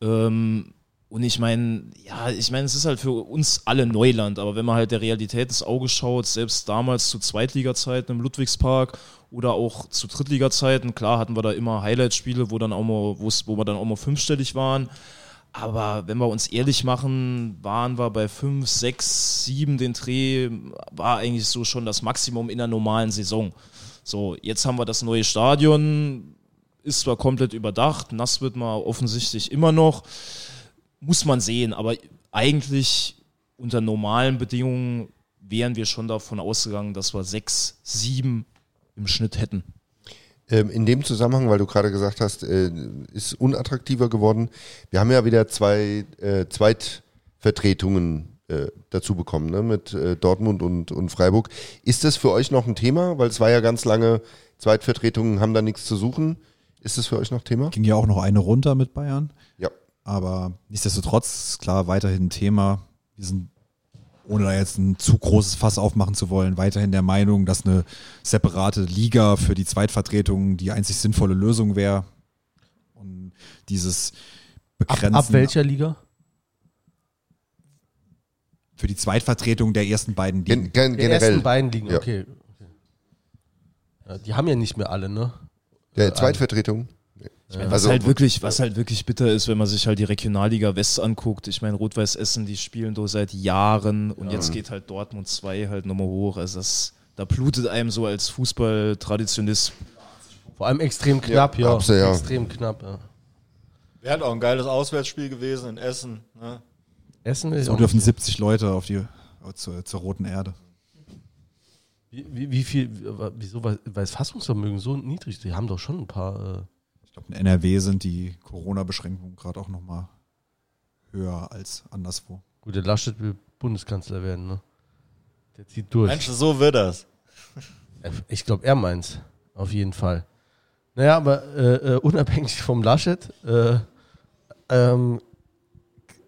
D: Ähm, und ich meine, ja, ich meine, es ist halt für uns alle Neuland, aber wenn man halt der Realität ins Auge schaut, selbst damals zu Zweitliga-Zeiten im Ludwigspark oder auch zu Drittliga-Zeiten, klar hatten wir da immer Highlight-Spiele, wo wo wir dann auch mal fünfstellig waren. Aber wenn wir uns ehrlich machen, waren wir bei 5, 6, 7 den Dreh, war eigentlich so schon das Maximum in der normalen Saison. So, jetzt haben wir das neue Stadion, ist zwar komplett überdacht, nass wird man offensichtlich immer noch, muss man sehen, aber eigentlich unter normalen Bedingungen wären wir schon davon ausgegangen, dass wir 6, 7 im Schnitt hätten.
C: Ähm, in dem Zusammenhang, weil du gerade gesagt hast, äh, ist unattraktiver geworden. Wir haben ja wieder zwei äh, Zweitvertretungen äh, dazu bekommen, ne? mit äh, Dortmund und, und Freiburg. Ist das für euch noch ein Thema? Weil es war ja ganz lange, Zweitvertretungen haben da nichts zu suchen. Ist das für euch noch Thema?
E: Ging ja auch noch eine runter mit Bayern.
C: Ja.
E: Aber nichtsdestotrotz, klar, weiterhin ein Thema. Wir sind ohne da jetzt ein zu großes Fass aufmachen zu wollen, weiterhin der Meinung, dass eine separate Liga für die Zweitvertretung die einzig sinnvolle Lösung wäre. Und dieses
A: Begrenzen. Ab, ab welcher Liga?
E: Für die Zweitvertretung der ersten beiden
C: Ligen. Gen generell. Der ersten
A: beiden Ligen, ja. okay. Ja, die haben ja nicht mehr alle, ne?
C: Der also
D: Ich meine, was also, halt wirklich, was halt wirklich bitter ist, wenn man sich halt die Regionalliga West anguckt. Ich meine, Rot-Weiß Essen, die spielen da seit Jahren und ja. jetzt geht halt Dortmund 2 halt nochmal hoch. Also das, da blutet einem so als Fußball-Traditionist.
A: Vor allem extrem knapp, ja. ja. ja. Extrem knapp, ja.
B: Wäre halt auch ein geiles Auswärtsspiel gewesen in Essen. Ne?
E: Essen ist So dürfen 70 Leute auf die zur, zur roten Erde.
A: Wie, wie, wie viel, wieso, weil das Fassungsvermögen so niedrig ist? Die haben doch schon ein paar.
E: Ich glaube, in NRW sind die Corona-Beschränkungen gerade auch nochmal höher als anderswo.
A: Gut, der Laschet will Bundeskanzler werden, ne? Der zieht durch.
B: Mensch, so wird das.
A: Ich glaube, er meint's. Auf jeden Fall. Naja, aber äh, äh, unabhängig vom Laschet, äh, ähm,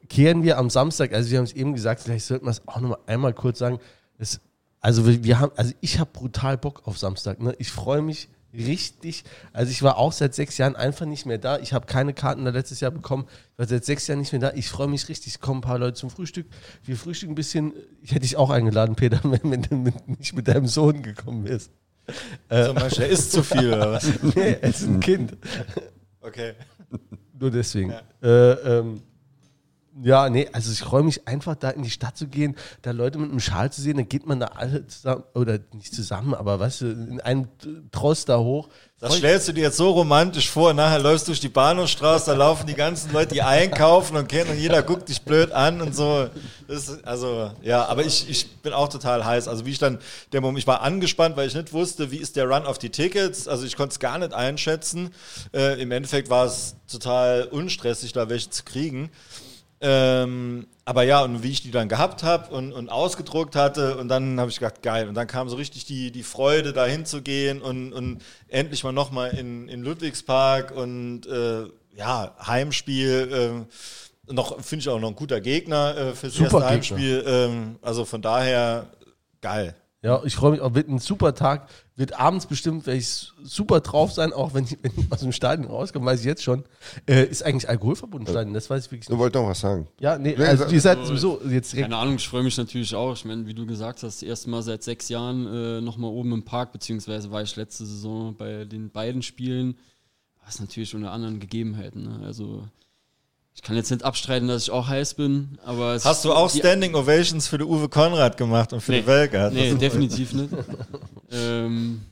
A: kehren wir am Samstag, also wir haben es eben gesagt, vielleicht sollten wir es auch nochmal einmal kurz sagen. Es, also wir, wir haben, also ich habe brutal Bock auf Samstag. Ne? Ich freue mich richtig, also ich war auch seit sechs Jahren einfach nicht mehr da. Ich habe keine Karten da letztes Jahr bekommen. Ich war seit sechs Jahren nicht mehr da. Ich freue mich richtig. Es kommen ein paar Leute zum Frühstück. Wir frühstücken ein bisschen. Ich hätte dich auch eingeladen, Peter, wenn du nicht mit deinem Sohn gekommen bist.
B: Zum Beispiel, er isst zu viel, oder was?
A: nee, er ist ein Kind.
B: Okay.
A: Nur deswegen. Ja. Äh, ähm, ja, nee, also ich freue mich einfach da in die Stadt zu gehen, da Leute mit einem Schal zu sehen, dann geht man da alle zusammen, oder nicht zusammen, aber weißt du, in einem Trost da hoch.
B: Das stellst du dir jetzt so romantisch vor, nachher läufst du durch die Bahnhofstraße, da laufen die ganzen Leute, die einkaufen und kennen und jeder guckt dich blöd an und so. Das, also, ja, aber ich, ich bin auch total heiß. Also wie ich dann, der Moment, ich war angespannt, weil ich nicht wusste, wie ist der Run auf die Tickets. Also ich konnte es gar nicht einschätzen. Äh, Im Endeffekt war es total unstressig, da welche zu kriegen. Ähm, aber ja, und wie ich die dann gehabt habe und, und ausgedruckt hatte, und dann habe ich gedacht, geil. Und dann kam so richtig die, die Freude, da hinzugehen und, und endlich mal nochmal in, in Ludwigspark und äh, ja, Heimspiel. Äh, noch finde ich auch noch ein guter Gegner äh, fürs
A: Super
B: erste Heimspiel. Ähm, also von daher geil.
A: Ja, ich freue mich auch, wird ein super Tag, wird abends bestimmt, werde ich super drauf sein, auch wenn ich, wenn ich aus dem Stadion rauskomme, weiß ich jetzt schon. Äh, ist eigentlich alkoholverbunden Stadion, das weiß ich wirklich
C: nicht. Du wolltest noch was sagen.
A: Ja, nee, also ihr seid sowieso
F: jetzt Keine Ahnung, ich freue mich natürlich auch. Ich meine, wie du gesagt hast, das erste Mal seit sechs Jahren äh, nochmal oben im Park, beziehungsweise war ich letzte Saison bei den beiden Spielen. Was natürlich unter anderen Gegebenheiten. Ne? Also ich kann jetzt nicht abstreiten, dass ich auch heiß bin, aber
B: Hast du auch Standing Ovations für den Uwe Konrad gemacht und für nee, den Welker?
F: Nee, definitiv nicht. ähm,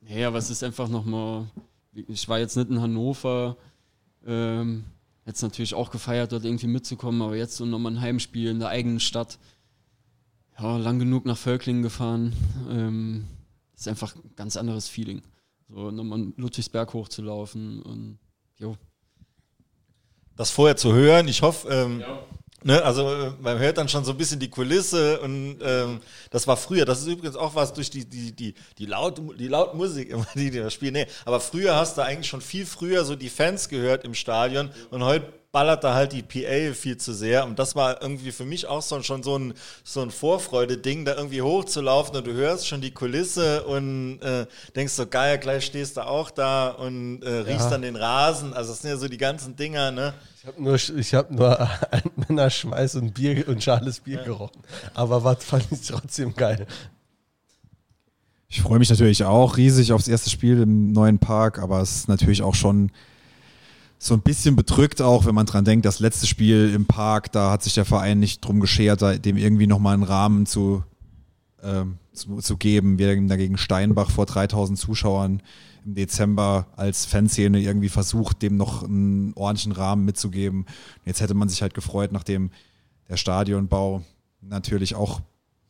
F: nee, aber es ist einfach nochmal, ich war jetzt nicht in Hannover, ähm, jetzt natürlich auch gefeiert, dort irgendwie mitzukommen, aber jetzt so nochmal ein Heimspiel in der eigenen Stadt. Ja, lang genug nach Völklingen gefahren. Ähm, ist einfach ein ganz anderes Feeling. So nochmal Ludwigsberg hochzulaufen und jo,
B: das vorher zu hören. Ich hoffe, ähm, ja. ne, also äh, man hört dann schon so ein bisschen die Kulisse und ähm, das war früher. Das ist übrigens auch was durch die die die die laut die laut Musik immer die die das spielen. Nee, aber früher hast du eigentlich schon viel früher so die Fans gehört im Stadion und heute ballert da halt die PA viel zu sehr. Und das war irgendwie für mich auch so, schon so ein, so ein Vorfreude-Ding, da irgendwie hochzulaufen und du hörst schon die Kulisse und äh, denkst so, geil, gleich stehst du auch da und äh, riechst ja. dann den Rasen. Also das sind ja so die ganzen Dinger, ne?
A: Ich habe nur, ich hab nur ein Männerschmeiß und Bier und schales Bier ja. gerochen. Aber was fand ich trotzdem geil.
E: Ich freue mich natürlich auch riesig aufs erste Spiel im neuen Park, aber es ist natürlich auch schon so ein bisschen bedrückt auch, wenn man dran denkt, das letzte Spiel im Park, da hat sich der Verein nicht drum geschert, dem irgendwie nochmal einen Rahmen zu, ähm, zu, zu geben. Wir haben dagegen Steinbach vor 3000 Zuschauern im Dezember als Fanszene irgendwie versucht, dem noch einen ordentlichen Rahmen mitzugeben. Jetzt hätte man sich halt gefreut, nachdem der Stadionbau natürlich auch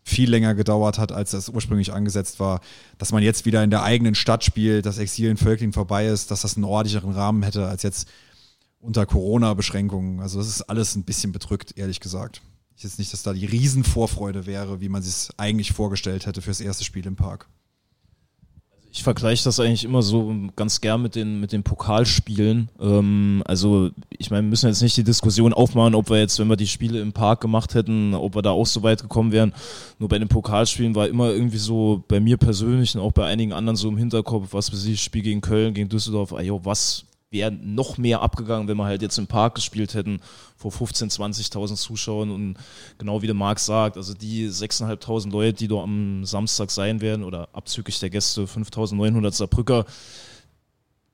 E: viel länger gedauert hat, als das ursprünglich angesetzt war, dass man jetzt wieder in der eigenen Stadt spielt, dass Exil in Völkling vorbei ist, dass das einen ordentlicheren Rahmen hätte als jetzt unter Corona-Beschränkungen. Also das ist alles ein bisschen bedrückt, ehrlich gesagt. Ich jetzt nicht, dass da die Riesenvorfreude wäre, wie man sich es eigentlich vorgestellt hätte fürs erste Spiel im Park.
D: Ich vergleiche das eigentlich immer so ganz gern mit den, mit den Pokalspielen. Ähm, also, ich meine, wir müssen jetzt nicht die Diskussion aufmachen, ob wir jetzt, wenn wir die Spiele im Park gemacht hätten, ob wir da auch so weit gekommen wären. Nur bei den Pokalspielen war immer irgendwie so bei mir persönlich und auch bei einigen anderen so im Hinterkopf, was weiß ich, Spiel gegen Köln, gegen Düsseldorf, ayo, was wäre noch mehr abgegangen, wenn wir halt jetzt im Park gespielt hätten, vor 15.000, 20.000 Zuschauern. Und genau wie der Marc sagt, also die 6.500 Leute, die dort am Samstag sein werden, oder abzüglich der Gäste 5.900 Saarbrücker,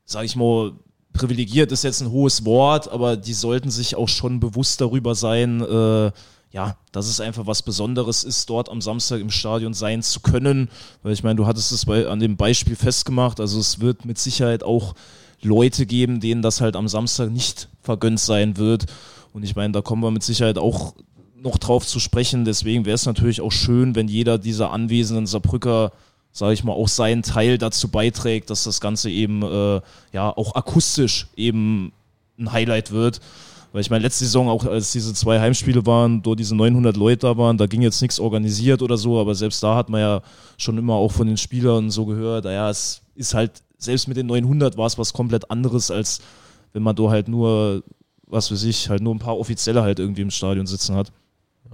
D: sage ich mal, privilegiert ist jetzt ein hohes Wort, aber die sollten sich auch schon bewusst darüber sein, äh, ja, dass es einfach was Besonderes ist, dort am Samstag im Stadion sein zu können. Weil ich meine, du hattest es bei, an dem Beispiel festgemacht, also es wird mit Sicherheit auch Leute geben, denen das halt am Samstag nicht vergönnt sein wird. Und ich meine, da kommen wir mit Sicherheit auch noch drauf zu sprechen. Deswegen wäre es natürlich auch schön, wenn jeder dieser anwesenden Saarbrücker, sage ich mal, auch seinen Teil dazu beiträgt, dass das Ganze eben äh, ja auch akustisch eben ein Highlight wird. Weil ich meine, letzte Saison, auch als diese zwei Heimspiele waren, dort diese 900 Leute da waren, da ging jetzt nichts organisiert oder so, aber selbst da hat man ja schon immer auch von den Spielern so gehört, naja, es ist halt selbst mit den 900 war es was komplett anderes, als wenn man da halt nur, was weiß ich, halt nur ein paar Offizielle halt irgendwie im Stadion sitzen hat.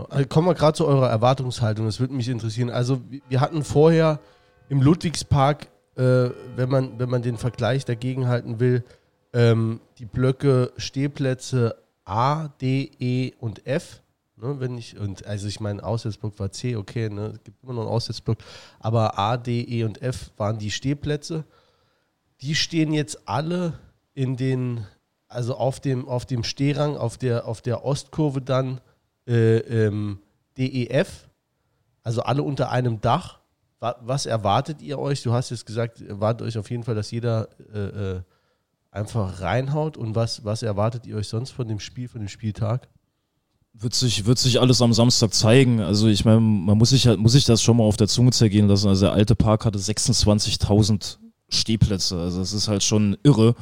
A: Also kommen wir gerade zu eurer Erwartungshaltung, das würde mich interessieren. Also wir hatten vorher im Ludwigspark, äh, wenn, man, wenn man den Vergleich dagegen halten will, ähm, die Blöcke Stehplätze A, D, E und F. Ne, wenn ich, und also ich meine, Aussetzblock war C, okay, ne, es gibt immer noch einen Aussetzblock, aber A, D, E und F waren die Stehplätze die stehen jetzt alle in den, also auf dem, auf dem Stehrang, auf der, auf der Ostkurve dann äh, ähm, DEF, also alle unter einem Dach. Was erwartet ihr euch? Du hast jetzt gesagt, erwartet euch auf jeden Fall, dass jeder äh, äh, einfach reinhaut. Und was, was erwartet ihr euch sonst von dem Spiel, von dem Spieltag?
D: Wird sich, wird sich alles am Samstag zeigen. Also ich meine, man muss sich halt, muss sich das schon mal auf der Zunge zergehen lassen. Also der alte Park hatte 26.000 Stehplätze. Also es ist halt schon irre.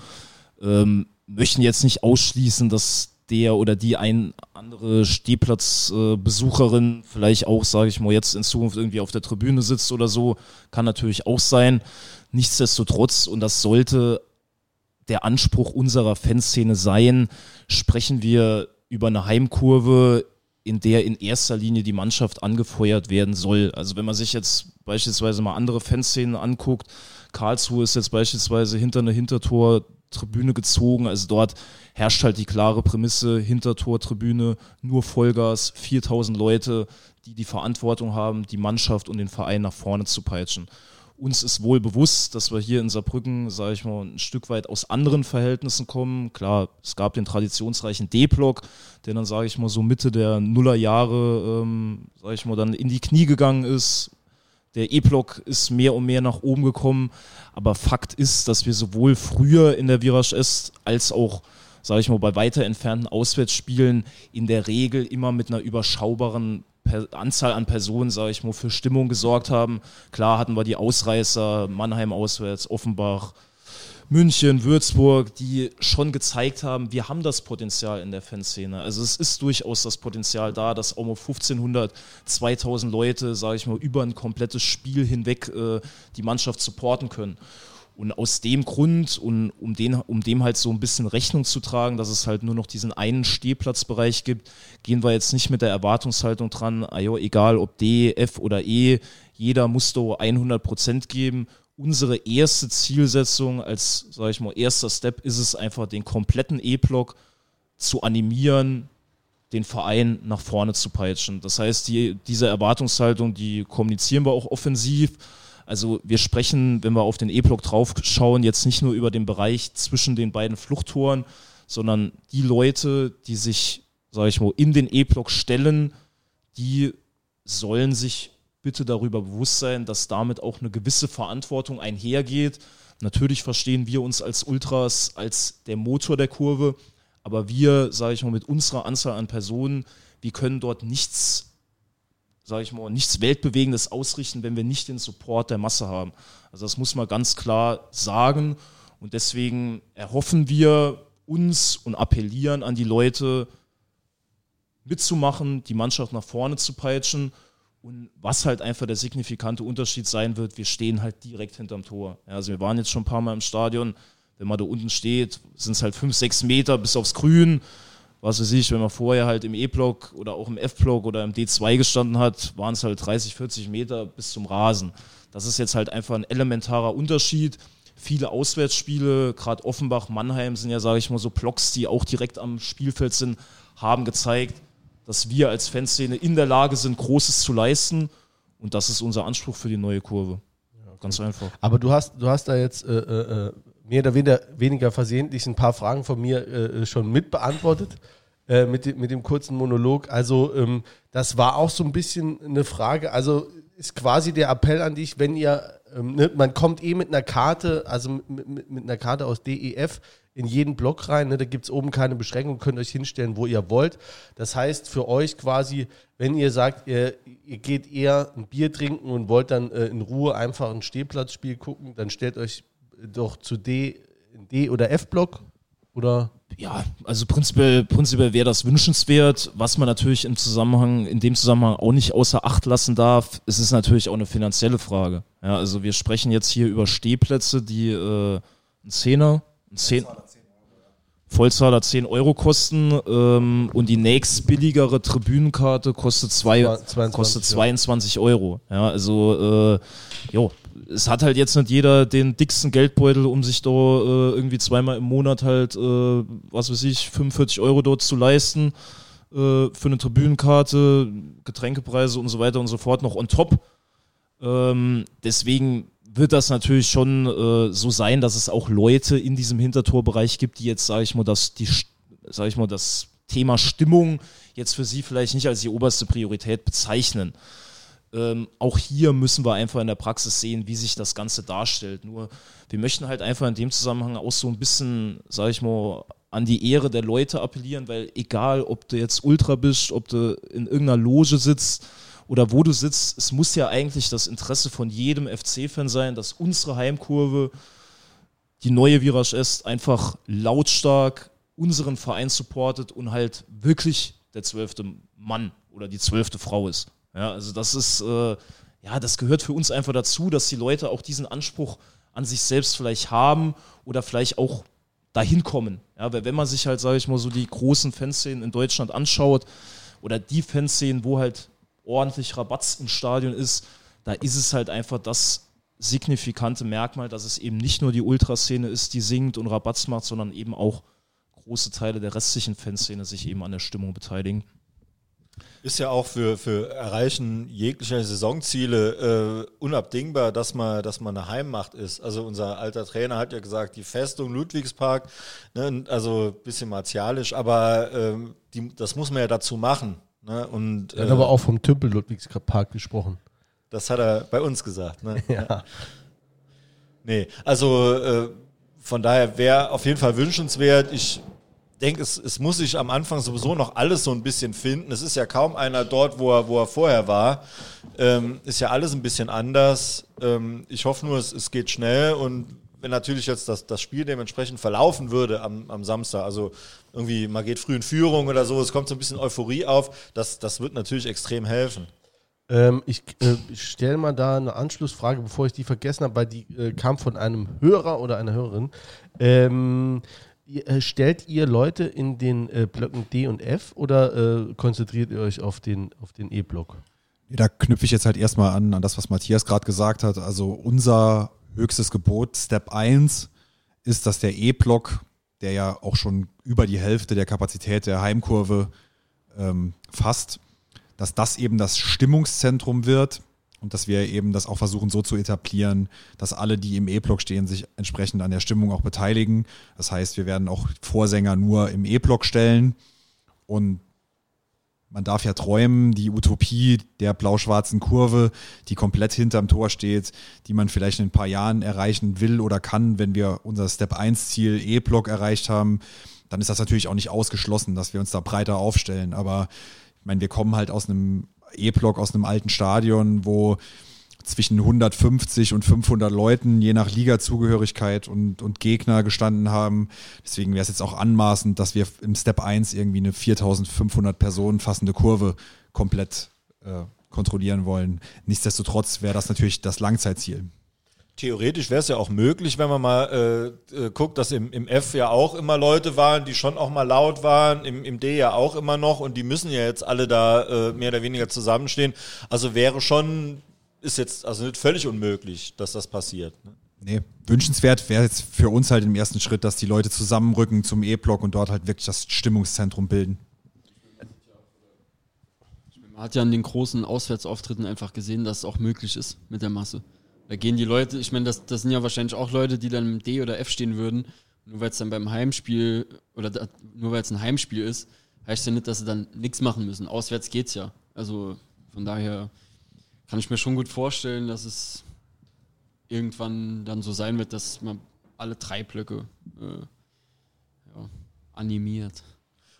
D: Ähm, möchten jetzt nicht ausschließen, dass der oder die ein andere Stehplatzbesucherin äh, vielleicht auch, sage ich mal, jetzt in Zukunft irgendwie auf der Tribüne sitzt oder so, kann natürlich auch sein. Nichtsdestotrotz, und das sollte der Anspruch unserer Fanszene sein, sprechen wir über eine Heimkurve, in der in erster Linie die Mannschaft angefeuert werden soll. Also wenn man sich jetzt beispielsweise mal andere Fanszenen anguckt, Karlsruhe ist jetzt beispielsweise hinter eine Hintertor-Tribüne gezogen. Also dort herrscht halt die klare Prämisse, Hintertor-Tribüne, nur Vollgas, 4000 Leute, die die Verantwortung haben, die Mannschaft und den Verein nach vorne zu peitschen. Uns ist wohl bewusst, dass wir hier in Saarbrücken, sage ich mal, ein Stück weit aus anderen Verhältnissen kommen. Klar, es gab den traditionsreichen D-Block, der dann, sage ich mal, so Mitte der Nullerjahre, ähm, sage ich mal, dann in die Knie gegangen ist. Der E-Block ist mehr und mehr nach oben gekommen. Aber Fakt ist, dass wir sowohl früher in der Virage S als auch sage ich mal, bei weiter entfernten Auswärtsspielen in der Regel immer mit einer überschaubaren Anzahl an Personen, sage ich mal, für Stimmung gesorgt haben. Klar hatten wir die Ausreißer, Mannheim auswärts, Offenbach, München, Würzburg, die schon gezeigt haben, wir haben das Potenzial in der Fanszene. Also es ist durchaus das Potenzial da, dass auch mal 1500, 2000 Leute, sage ich mal, über ein komplettes Spiel hinweg äh, die Mannschaft supporten können. Und aus dem Grund und um, den, um dem halt so ein bisschen Rechnung zu tragen, dass es halt nur noch diesen einen Stehplatzbereich gibt, gehen wir jetzt nicht mit der Erwartungshaltung dran, ah jo, egal ob D, F oder E, jeder muss da 100 Prozent geben. Unsere erste Zielsetzung als, sage ich mal, erster Step ist es einfach, den kompletten E-Block zu animieren, den Verein nach vorne zu peitschen. Das heißt, die, diese Erwartungshaltung, die kommunizieren wir auch offensiv also wir sprechen, wenn wir auf den E-Block drauf schauen, jetzt nicht nur über den Bereich zwischen den beiden Fluchttoren, sondern die Leute, die sich, sage ich mal, in den E-Block stellen, die sollen sich bitte darüber bewusst sein, dass damit auch eine gewisse Verantwortung einhergeht. Natürlich verstehen wir uns als Ultras als der Motor der Kurve, aber wir, sage ich mal, mit unserer Anzahl an Personen, wir können dort nichts sage ich mal, nichts Weltbewegendes ausrichten, wenn wir nicht den Support der Masse haben. Also das muss man ganz klar sagen. Und deswegen erhoffen wir uns und appellieren an die Leute, mitzumachen, die Mannschaft nach vorne zu peitschen. Und was halt einfach der signifikante Unterschied sein wird, wir stehen halt direkt hinterm Tor. Also wir waren jetzt schon ein paar Mal im Stadion. Wenn man da unten steht, sind es halt fünf, sechs Meter bis aufs Grün was weiß ich, wenn man vorher halt im E-Block oder auch im F-Block oder im D2 gestanden hat, waren es halt 30, 40 Meter bis zum Rasen. Das ist jetzt halt einfach ein elementarer Unterschied. Viele Auswärtsspiele, gerade Offenbach, Mannheim sind ja, sage ich mal, so Blocks, die auch direkt am Spielfeld sind, haben gezeigt, dass wir als Fanszene in der Lage sind, Großes zu leisten. Und das ist unser Anspruch für die neue Kurve. Ja, Ganz einfach.
A: Aber du hast, du hast da jetzt äh, äh, äh mehr oder weniger, weniger versehentlich ein paar Fragen von mir äh, schon mitbeantwortet. Äh, mit, dem, mit dem kurzen Monolog. Also, ähm, das war auch so ein bisschen eine Frage. Also, ist quasi der Appell an dich, wenn ihr, ähm, ne, man kommt eh mit einer Karte, also mit, mit, mit einer Karte aus DEF in jeden Block rein. Ne, da gibt es oben keine Beschränkung, könnt euch hinstellen, wo ihr wollt. Das heißt für euch quasi, wenn ihr sagt, ihr, ihr geht eher ein Bier trinken und wollt dann äh, in Ruhe einfach ein Stehplatzspiel gucken, dann stellt euch doch zu D, D oder F-Block oder?
D: Ja, also prinzipiell, prinzipiell wäre das wünschenswert. Was man natürlich im Zusammenhang, in dem Zusammenhang auch nicht außer Acht lassen darf, ist es natürlich auch eine finanzielle Frage. Ja, also wir sprechen jetzt hier über Stehplätze, die äh, ein Zehner, ein Zehner. Vollzahler 10 Euro kosten ähm, und die nächst billigere Tribünenkarte kostet, zwei, 22, kostet 22 Euro. Ja, also äh, jo, es hat halt jetzt nicht jeder den dicksten Geldbeutel, um sich da äh, irgendwie zweimal im Monat halt, äh, was weiß ich, 45 Euro dort zu leisten äh, für eine Tribünenkarte, Getränkepreise und so weiter und so fort noch on top. Ähm, deswegen wird das natürlich schon äh, so sein, dass es auch Leute in diesem Hintertorbereich gibt, die jetzt, sage ich mal, das, die, sag ich mal, das Thema Stimmung jetzt für sie vielleicht nicht als die oberste Priorität bezeichnen. Ähm, auch hier müssen wir einfach in der Praxis sehen, wie sich das Ganze darstellt. Nur wir möchten halt einfach in dem Zusammenhang auch so ein bisschen, sag ich mal, an die Ehre der Leute appellieren, weil egal, ob du jetzt Ultra bist, ob du in irgendeiner Loge sitzt oder wo du sitzt, es muss ja eigentlich das Interesse von jedem FC-Fan sein, dass unsere Heimkurve, die neue Virage ist, einfach lautstark unseren Verein supportet und halt wirklich der zwölfte Mann oder die zwölfte Frau ist. Ja, also das ist, äh, ja, das gehört für uns einfach dazu, dass die Leute auch diesen Anspruch an sich selbst vielleicht haben oder vielleicht auch dahin kommen. Ja, weil wenn man sich halt, sage ich mal, so die großen Fanszenen in Deutschland anschaut oder die Fanszenen, wo halt ordentlich Rabatz im Stadion ist, da ist es halt einfach das signifikante Merkmal, dass es eben nicht nur die Ultraszene ist, die singt und Rabatz macht, sondern eben auch große Teile der restlichen Fanszene sich eben an der Stimmung beteiligen.
B: Ist ja auch für, für Erreichen jeglicher Saisonziele äh, unabdingbar, dass man, dass man eine Heimmacht ist. Also unser alter Trainer hat ja gesagt, die Festung Ludwigspark, ne, also ein bisschen martialisch, aber äh, die, das muss man ja dazu machen. Ne? Und,
A: er hat äh, aber auch vom Tümpel Ludwigspark gesprochen.
B: Das hat er bei uns gesagt. Ne? ja. Nee, also äh, von daher wäre auf jeden Fall wünschenswert. Ich denke, es, es muss sich am Anfang sowieso noch alles so ein bisschen finden. Es ist ja kaum einer dort, wo er, wo er vorher war. Ähm, ist ja alles ein bisschen anders. Ähm, ich hoffe nur, es, es geht schnell und wenn natürlich jetzt das, das Spiel dementsprechend verlaufen würde am, am Samstag, also irgendwie man geht früh in Führung oder so, es kommt so ein bisschen Euphorie auf, das, das wird natürlich extrem helfen.
A: Ähm, ich äh, stelle mal da eine Anschlussfrage, bevor ich die vergessen habe, weil die äh, kam von einem Hörer oder einer Hörerin. Ähm, äh, stellt ihr Leute in den äh, Blöcken D und F oder äh, konzentriert ihr euch auf den, auf den E-Block?
E: Da knüpfe ich jetzt halt erstmal an, an das, was Matthias gerade gesagt hat. Also unser höchstes Gebot, Step 1, ist, dass der E-Block, der ja auch schon über die Hälfte der Kapazität der Heimkurve ähm, fasst, dass das eben das Stimmungszentrum wird und dass wir eben das auch versuchen so zu etablieren, dass alle, die im E-Block stehen, sich entsprechend an der Stimmung auch beteiligen. Das heißt, wir werden auch Vorsänger nur im E-Block stellen und man darf ja träumen, die Utopie der blau-schwarzen Kurve, die komplett hinterm Tor steht, die man vielleicht in ein paar Jahren erreichen will oder kann, wenn wir unser Step 1 Ziel E-Block erreicht haben, dann ist das natürlich auch nicht ausgeschlossen, dass wir uns da breiter aufstellen. Aber ich meine, wir kommen halt aus einem E-Block aus einem alten Stadion, wo zwischen 150 und 500 Leuten je nach Liga-Zugehörigkeit und, und Gegner gestanden haben. Deswegen wäre es jetzt auch anmaßend, dass wir im Step 1 irgendwie eine 4500 Personen fassende Kurve komplett äh, kontrollieren wollen. Nichtsdestotrotz wäre das natürlich das Langzeitziel.
B: Theoretisch wäre es ja auch möglich, wenn man mal äh, äh, guckt, dass im, im F ja auch immer Leute waren, die schon auch mal laut waren, im, im D ja auch immer noch und die müssen ja jetzt alle da äh, mehr oder weniger zusammenstehen. Also wäre schon, ist jetzt also nicht völlig unmöglich, dass das passiert. Ne?
E: Nee, wünschenswert wäre jetzt für uns halt im ersten Schritt, dass die Leute zusammenrücken zum E-Block und dort halt wirklich das Stimmungszentrum bilden.
F: Man hat ja an den großen Auswärtsauftritten einfach gesehen, dass es auch möglich ist mit der Masse. Da gehen die Leute, ich meine, das, das sind ja wahrscheinlich auch Leute, die dann im D oder F stehen würden. Nur weil es dann beim Heimspiel oder da, nur weil es ein Heimspiel ist, heißt ja nicht, dass sie dann nichts machen müssen. Auswärts geht's ja. Also von daher kann ich mir schon gut vorstellen, dass es irgendwann dann so sein wird, dass man alle drei Blöcke äh, ja, animiert.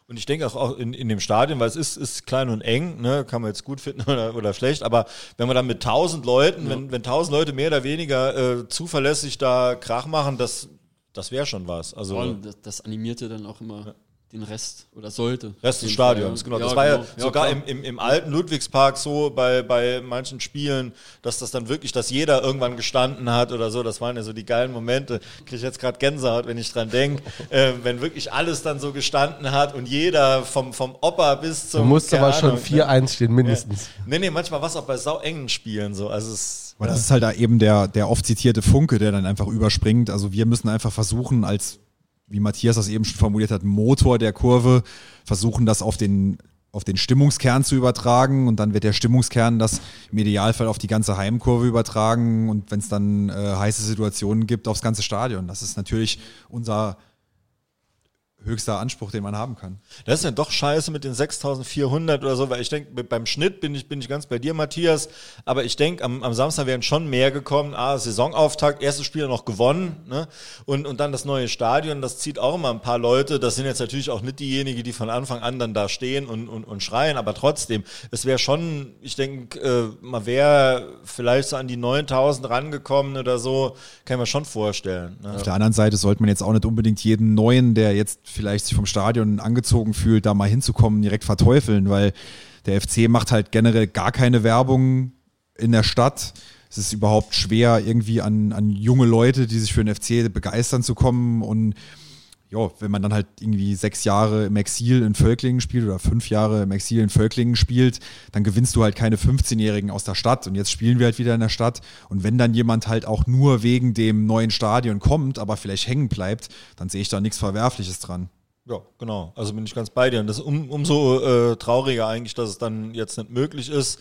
B: Und ich denke auch in, in dem Stadion, weil es ist, ist klein und eng, ne, kann man jetzt gut finden oder, oder schlecht, aber wenn man dann mit tausend Leuten, ja. wenn, wenn tausend Leute mehr oder weniger äh, zuverlässig da Krach machen, das, das wäre schon was. Also,
F: das, das animierte dann auch immer. Ja den Rest oder sollte.
B: Rest des Stadions, genau. Ja, das war genau. ja sogar im, im, im, alten Ludwigspark so bei, bei manchen Spielen, dass das dann wirklich, dass jeder irgendwann gestanden hat oder so. Das waren ja so die geilen Momente. Kriege ich jetzt gerade Gänsehaut, wenn ich dran denke. äh, wenn wirklich alles dann so gestanden hat und jeder vom, vom Opa bis zum.
A: Du musst aber schon 4-1 ne? stehen, mindestens.
B: Ja. Nee, nee, manchmal war es auch bei sau engen Spielen so. Also es,
E: aber das ist halt da eben der, der oft zitierte Funke, der dann einfach überspringt. Also wir müssen einfach versuchen, als wie Matthias das eben schon formuliert hat, Motor der Kurve, versuchen das auf den, auf den Stimmungskern zu übertragen und dann wird der Stimmungskern das im Idealfall auf die ganze Heimkurve übertragen und wenn es dann äh, heiße Situationen gibt, aufs ganze Stadion. Das ist natürlich unser höchster Anspruch, den man haben kann.
B: Das ist ja doch scheiße mit den 6400 oder so, weil ich denke, beim Schnitt bin ich, bin ich ganz bei dir, Matthias, aber ich denke, am, am Samstag wären schon mehr gekommen. Ah, Saisonauftakt, erstes Spiel noch gewonnen ne? und, und dann das neue Stadion, das zieht auch immer ein paar Leute. Das sind jetzt natürlich auch nicht diejenigen, die von Anfang an dann da stehen und, und, und schreien, aber trotzdem, es wäre schon, ich denke, äh, man wäre vielleicht so an die 9000 rangekommen oder so, kann man schon vorstellen.
E: Ne? Auf der anderen Seite sollte man jetzt auch nicht unbedingt jeden Neuen, der jetzt vielleicht sich vom Stadion angezogen fühlt, da mal hinzukommen, direkt verteufeln, weil der FC macht halt generell gar keine Werbung in der Stadt. Es ist überhaupt schwer, irgendwie an, an junge Leute, die sich für den FC begeistern zu kommen. Und ja, wenn man dann halt irgendwie sechs Jahre im Exil in Völklingen spielt oder fünf Jahre im Exil in Völklingen spielt, dann gewinnst du halt keine 15-Jährigen aus der Stadt. Und jetzt spielen wir halt wieder in der Stadt. Und wenn dann jemand halt auch nur wegen dem neuen Stadion kommt, aber vielleicht hängen bleibt, dann sehe ich da nichts Verwerfliches dran.
B: Ja, genau. Also bin ich ganz bei dir. Und das ist um, umso äh, trauriger eigentlich, dass es dann jetzt nicht möglich ist.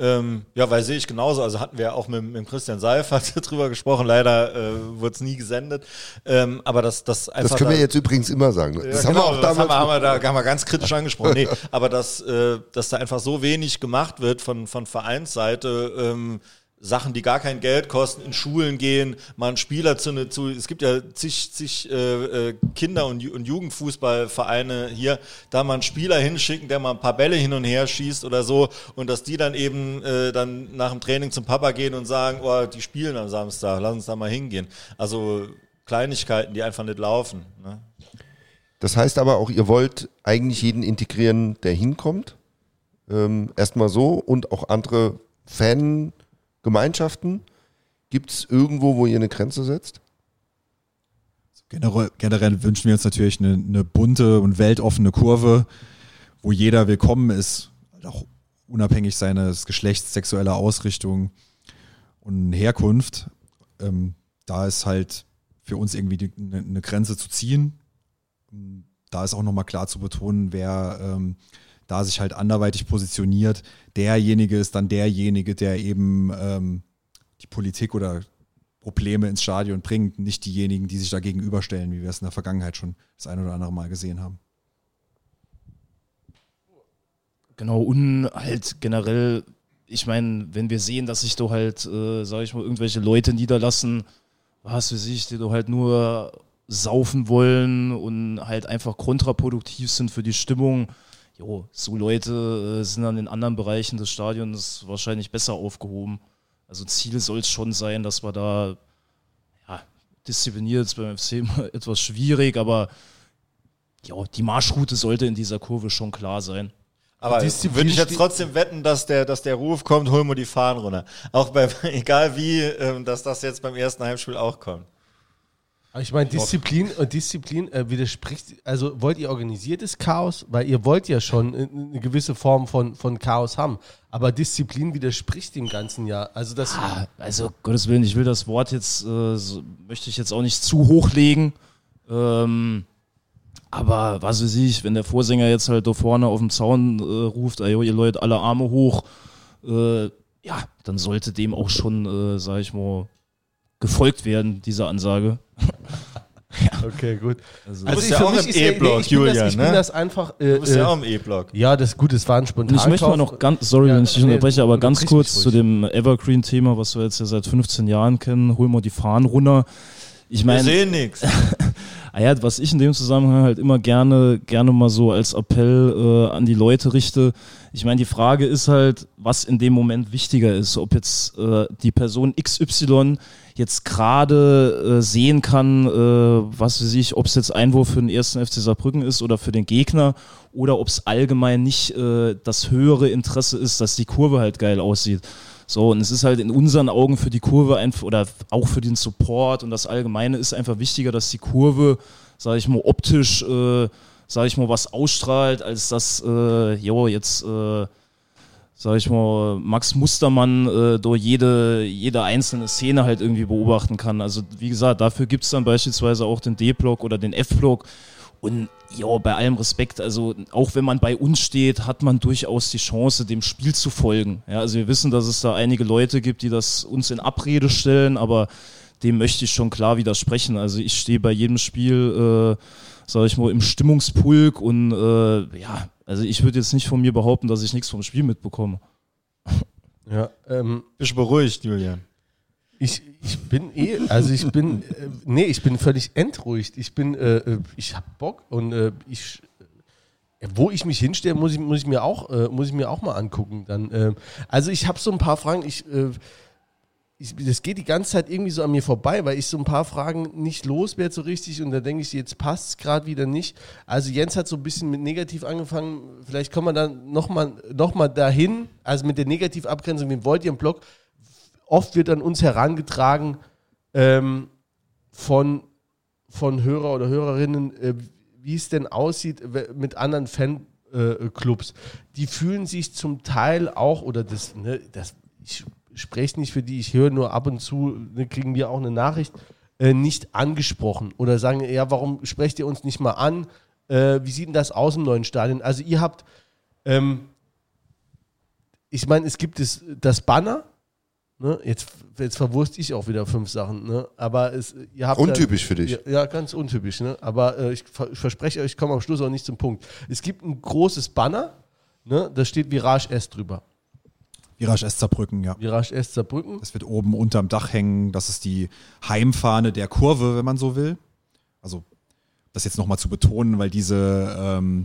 B: Ähm, ja, weil sehe ich genauso. Also hatten wir auch mit, mit Christian Seifert drüber gesprochen. Leider äh, wurde es nie gesendet. Ähm, aber das, das
C: einfach. Das können wir da, jetzt übrigens immer sagen.
B: Das, ja, haben, genau, wir auch das haben, wir, haben wir da haben wir ganz kritisch angesprochen. Nee, aber dass, äh, dass da einfach so wenig gemacht wird von, von Vereinsseite. Ähm, Sachen, die gar kein Geld kosten, in Schulen gehen, mal einen Spieler zu, ne, zu es gibt ja zig, zig äh, äh Kinder- und, und Jugendfußballvereine hier, da mal einen Spieler hinschicken, der mal ein paar Bälle hin und her schießt oder so und dass die dann eben äh, dann nach dem Training zum Papa gehen und sagen, oh, die spielen am Samstag, lass uns da mal hingehen. Also Kleinigkeiten, die einfach nicht laufen. Ne?
C: Das heißt aber auch, ihr wollt eigentlich jeden integrieren, der hinkommt. Ähm, Erstmal so und auch andere Fan- Gemeinschaften? Gibt es irgendwo, wo ihr eine Grenze setzt?
E: Generell, generell wünschen wir uns natürlich eine, eine, bunte und weltoffene Kurve, wo jeder willkommen ist, auch unabhängig seines Geschlechts, sexueller Ausrichtung und Herkunft. Ähm, da ist halt für uns irgendwie die, eine, eine, Grenze zu ziehen. Da ist auch nochmal klar zu betonen, wer ähm, da sich halt anderweitig positioniert, derjenige ist dann derjenige, der eben ähm, die Politik oder Probleme ins Stadion bringt, nicht diejenigen, die sich da gegenüberstellen, wie wir es in der Vergangenheit schon das ein oder andere Mal gesehen haben.
D: Genau, und halt generell, ich meine, wenn wir sehen, dass sich da halt, äh, sag ich mal, irgendwelche Leute niederlassen, was weiß ich, die da halt nur saufen wollen und halt einfach kontraproduktiv sind für die Stimmung, jo, so Leute äh, sind dann in anderen Bereichen des Stadions wahrscheinlich besser aufgehoben. Also Ziel soll es schon sein, dass wir da, ja, diszipliniert ist beim FC immer etwas schwierig, aber ja, die Marschroute sollte in dieser Kurve schon klar sein.
B: Aber würde ich jetzt trotzdem wetten, dass der, dass der Ruf kommt, holen wir die Fahnen runter. Auch bei, egal wie, ähm, dass das jetzt beim ersten Heimspiel auch kommt.
A: Ich meine, Disziplin, äh, Disziplin äh, widerspricht, also wollt ihr organisiertes Chaos, weil ihr wollt ja schon eine gewisse Form von, von Chaos haben, aber Disziplin widerspricht dem ganzen ja. Also das.
D: Ah, also Gottes Willen, ich will das Wort jetzt, äh, so, möchte ich jetzt auch nicht zu hochlegen. Ähm, aber was weiß ich, wenn der Vorsänger jetzt halt da vorne auf dem Zaun äh, ruft, ey, ihr Leute, alle Arme hoch, äh, ja, dann sollte dem auch schon, äh, sag ich mal, gefolgt werden, dieser Ansage.
A: ja. Okay, gut.
B: Also, du bist ja auch im E-Block, Julian, das,
A: ich ne? das einfach.
B: Äh, du bist ja äh, auch im E-Block.
A: Ja, das ist gut, das war ein spontan.
D: Ich möchte mal noch ganz, sorry, ja, wenn ich dich unterbreche, aber ganz kurz zu dem Evergreen-Thema, was wir jetzt ja seit 15 Jahren kennen. Holen wir die Fahnen runter. Ich meine.
B: Wir sehen nichts.
D: ah ja, was ich in dem Zusammenhang halt immer gerne, gerne mal so als Appell äh, an die Leute richte. Ich meine, die Frage ist halt, was in dem Moment wichtiger ist. Ob jetzt äh, die Person XY jetzt gerade äh, sehen kann, äh, was weiß ich, ob es jetzt Einwurf für den ersten FC Saarbrücken ist oder für den Gegner oder ob es allgemein nicht äh, das höhere Interesse ist, dass die Kurve halt geil aussieht. So, und es ist halt in unseren Augen für die Kurve einfach oder auch für den Support und das Allgemeine ist einfach wichtiger, dass die Kurve, sage ich mal, optisch, äh, sage ich mal, was ausstrahlt, als dass, äh, jo, jetzt, äh, sage ich mal, Max Mustermann äh, durch jede, jede einzelne Szene halt irgendwie beobachten kann. Also wie gesagt, dafür gibt es dann beispielsweise auch den D-Block oder den F-Block, und ja, bei allem Respekt, also auch wenn man bei uns steht, hat man durchaus die Chance, dem Spiel zu folgen. Ja, also wir wissen, dass es da einige Leute gibt, die das uns in Abrede stellen, aber dem möchte ich schon klar widersprechen. Also ich stehe bei jedem Spiel, äh, sage ich mal, im Stimmungspulk und äh, ja, also ich würde jetzt nicht von mir behaupten, dass ich nichts vom Spiel mitbekomme.
B: Ja, ähm, bist beruhigt, Julian.
A: Ich, ich bin eh, also ich bin, äh, nee, ich bin völlig entruhigt. Ich bin, äh, äh ich hab Bock und äh, ich, äh, wo ich mich hinstelle, muss ich, muss ich mir auch, äh, muss ich mir auch mal angucken. Dann, äh, also ich habe so ein paar Fragen. Ich, ich, das geht die ganze Zeit irgendwie so an mir vorbei, weil ich so ein paar Fragen nicht loswerde so richtig und da denke ich, jetzt passt es gerade wieder nicht. Also Jens hat so ein bisschen mit negativ angefangen. Vielleicht kommen wir dann nochmal noch mal dahin, also mit der Negativabgrenzung. Wen wollt ihr im Blog? Oft wird an uns herangetragen ähm, von von Hörer oder Hörerinnen, äh, wie es denn aussieht mit anderen Fanclubs. Die fühlen sich zum Teil auch, oder das, ne, das ich spreche nicht für die, ich höre nur ab und zu, ne, kriegen wir auch eine Nachricht, äh, nicht angesprochen oder sagen, ja, warum sprecht ihr uns nicht mal an? Äh, wie sieht denn das aus im neuen Stadion? Also ihr habt, ähm, ich meine, es gibt das, das Banner, Ne? Jetzt, jetzt verwurst ich auch wieder fünf Sachen, ne? Aber es, ihr habt.
C: Untypisch ja, für dich.
A: Ja, ganz untypisch, ne? Aber äh, ich, ich, verspreche euch, ich komme am Schluss auch nicht zum Punkt. Es gibt ein großes Banner, ne? Da steht Virage S drüber.
E: Virage S Zerbrücken, ja.
A: Virage S Zerbrücken.
E: Das wird oben unterm Dach hängen. Das ist die Heimfahne der Kurve, wenn man so will. Also, das jetzt nochmal zu betonen, weil diese. Ähm,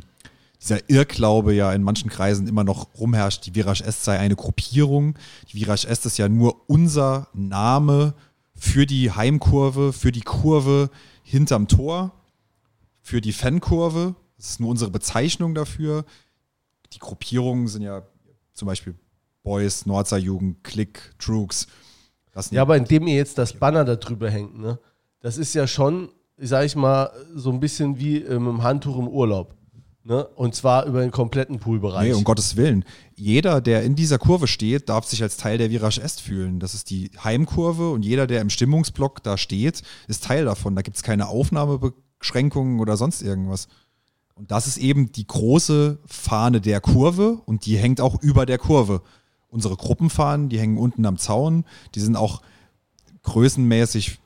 E: dieser Irrglaube ja in manchen Kreisen immer noch rumherrscht, die Virage S sei eine Gruppierung. Die Virage S ist ja nur unser Name für die Heimkurve, für die Kurve hinterm Tor, für die Fankurve. Das ist nur unsere Bezeichnung dafür. Die Gruppierungen sind ja zum Beispiel Boys, Nordseejugend, Klick, Droogs.
A: Ja, aber indem ihr jetzt das Banner da drüber hängt, ne? Das ist ja schon, sag ich mal, so ein bisschen wie äh, mit dem Handtuch im Urlaub. Ne? Und zwar über den kompletten Poolbereich.
E: Nee, um Gottes Willen. Jeder, der in dieser Kurve steht, darf sich als Teil der Virage Est fühlen. Das ist die Heimkurve und jeder, der im Stimmungsblock da steht, ist Teil davon. Da gibt es keine Aufnahmebeschränkungen oder sonst irgendwas. Und das ist eben die große Fahne der Kurve und die hängt auch über der Kurve. Unsere Gruppenfahnen, die hängen unten am Zaun. Die sind auch größenmäßig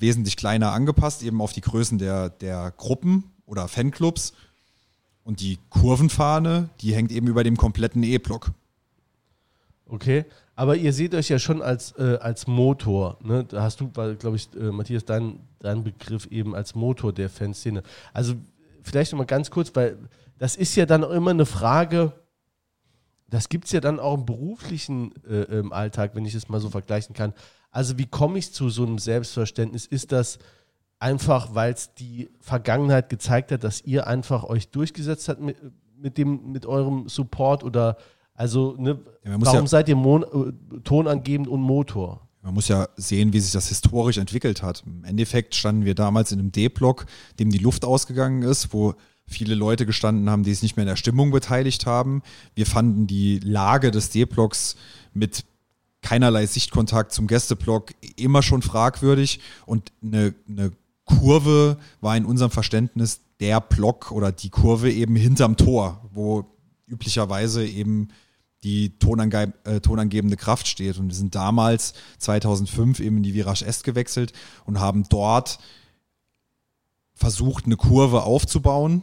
E: wesentlich kleiner angepasst, eben auf die Größen der, der Gruppen oder Fanclubs. Und die Kurvenfahne, die hängt eben über dem kompletten E-Block.
A: Okay, aber ihr seht euch ja schon als, äh, als Motor. Ne? Da hast du, glaube ich, äh, Matthias, dein, dein Begriff eben als Motor der Fanszene. Also vielleicht nochmal ganz kurz, weil das ist ja dann immer eine Frage, das gibt es ja dann auch im beruflichen äh, im Alltag, wenn ich es mal so vergleichen kann. Also wie komme ich zu so einem Selbstverständnis? Ist das einfach weil es die Vergangenheit gezeigt hat, dass ihr einfach euch durchgesetzt habt mit, mit, dem, mit eurem Support oder also ne, ja, warum ja, seid ihr Mon äh, tonangebend und Motor?
E: Man muss ja sehen, wie sich das historisch entwickelt hat. Im Endeffekt standen wir damals in einem D-Block, dem die Luft ausgegangen ist, wo viele Leute gestanden haben, die sich nicht mehr in der Stimmung beteiligt haben. Wir fanden die Lage des D-Blocks mit keinerlei Sichtkontakt zum Gästeblock immer schon fragwürdig und eine, eine Kurve war in unserem Verständnis der Block oder die Kurve eben hinterm Tor, wo üblicherweise eben die tonange äh, tonangebende Kraft steht. Und wir sind damals 2005 eben in die Virage Est gewechselt und haben dort versucht, eine Kurve aufzubauen.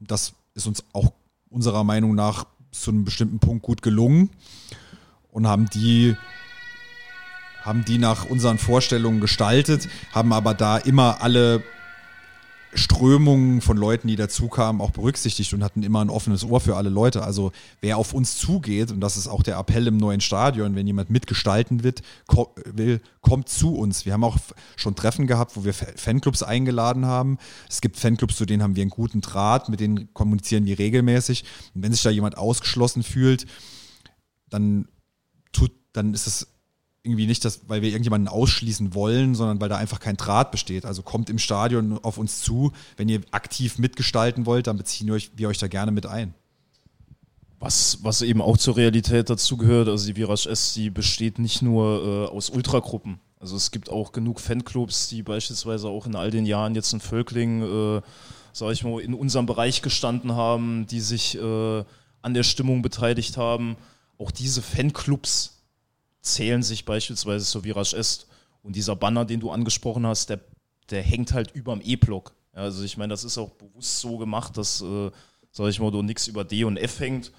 E: Das ist uns auch unserer Meinung nach zu einem bestimmten Punkt gut gelungen und haben die haben die nach unseren Vorstellungen gestaltet, haben aber da immer alle Strömungen von Leuten, die dazukamen, auch berücksichtigt und hatten immer ein offenes Ohr für alle Leute. Also wer auf uns zugeht, und das ist auch der Appell im neuen Stadion, wenn jemand mitgestalten wird, ko will, kommt zu uns. Wir haben auch schon Treffen gehabt, wo wir Fanclubs eingeladen haben. Es gibt Fanclubs, zu denen haben wir einen guten Draht, mit denen kommunizieren die regelmäßig. Und wenn sich da jemand ausgeschlossen fühlt, dann tut, dann ist es irgendwie nicht, dass, weil wir irgendjemanden ausschließen wollen, sondern weil da einfach kein Draht besteht. Also kommt im Stadion auf uns zu. Wenn ihr aktiv mitgestalten wollt, dann beziehen wir euch, wir euch da gerne mit ein.
D: Was, was eben auch zur Realität dazu gehört, also die Virage S, die besteht nicht nur äh, aus Ultragruppen. Also es gibt auch genug Fanclubs, die beispielsweise auch in all den Jahren jetzt in Völkling, äh, sag ich mal, in unserem Bereich gestanden haben, die sich äh, an der Stimmung beteiligt haben. Auch diese Fanclubs zählen sich beispielsweise zur Virage Est. Und dieser Banner, den du angesprochen hast, der, der hängt halt überm E-Block. Ja, also ich meine, das ist auch bewusst so gemacht, dass, äh, sage ich mal, du nichts über D und F hängt,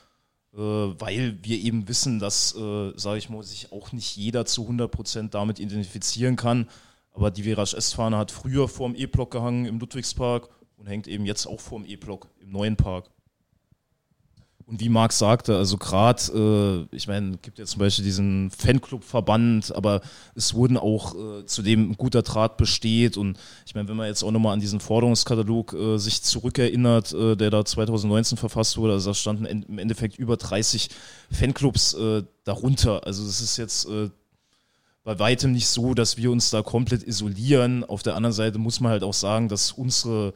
D: äh, weil wir eben wissen, dass, äh, sage ich mal, sich auch nicht jeder zu 100% damit identifizieren kann. Aber die Virage S-Fahne hat früher vor dem E-Block gehangen im Ludwigspark und hängt eben jetzt auch vor dem E-Block im neuen Park. Und wie Marc sagte, also gerade, äh, ich meine, gibt ja zum Beispiel diesen Fanclub-Verband, aber es wurden auch, äh, zu dem ein guter Draht besteht. Und ich meine, wenn man jetzt auch nochmal an diesen Forderungskatalog äh, sich zurückerinnert, äh, der da 2019 verfasst wurde, also da standen im Endeffekt über 30 Fanclubs äh, darunter. Also das ist jetzt äh, bei weitem nicht so, dass wir uns da komplett isolieren. Auf der anderen Seite muss man halt auch sagen, dass unsere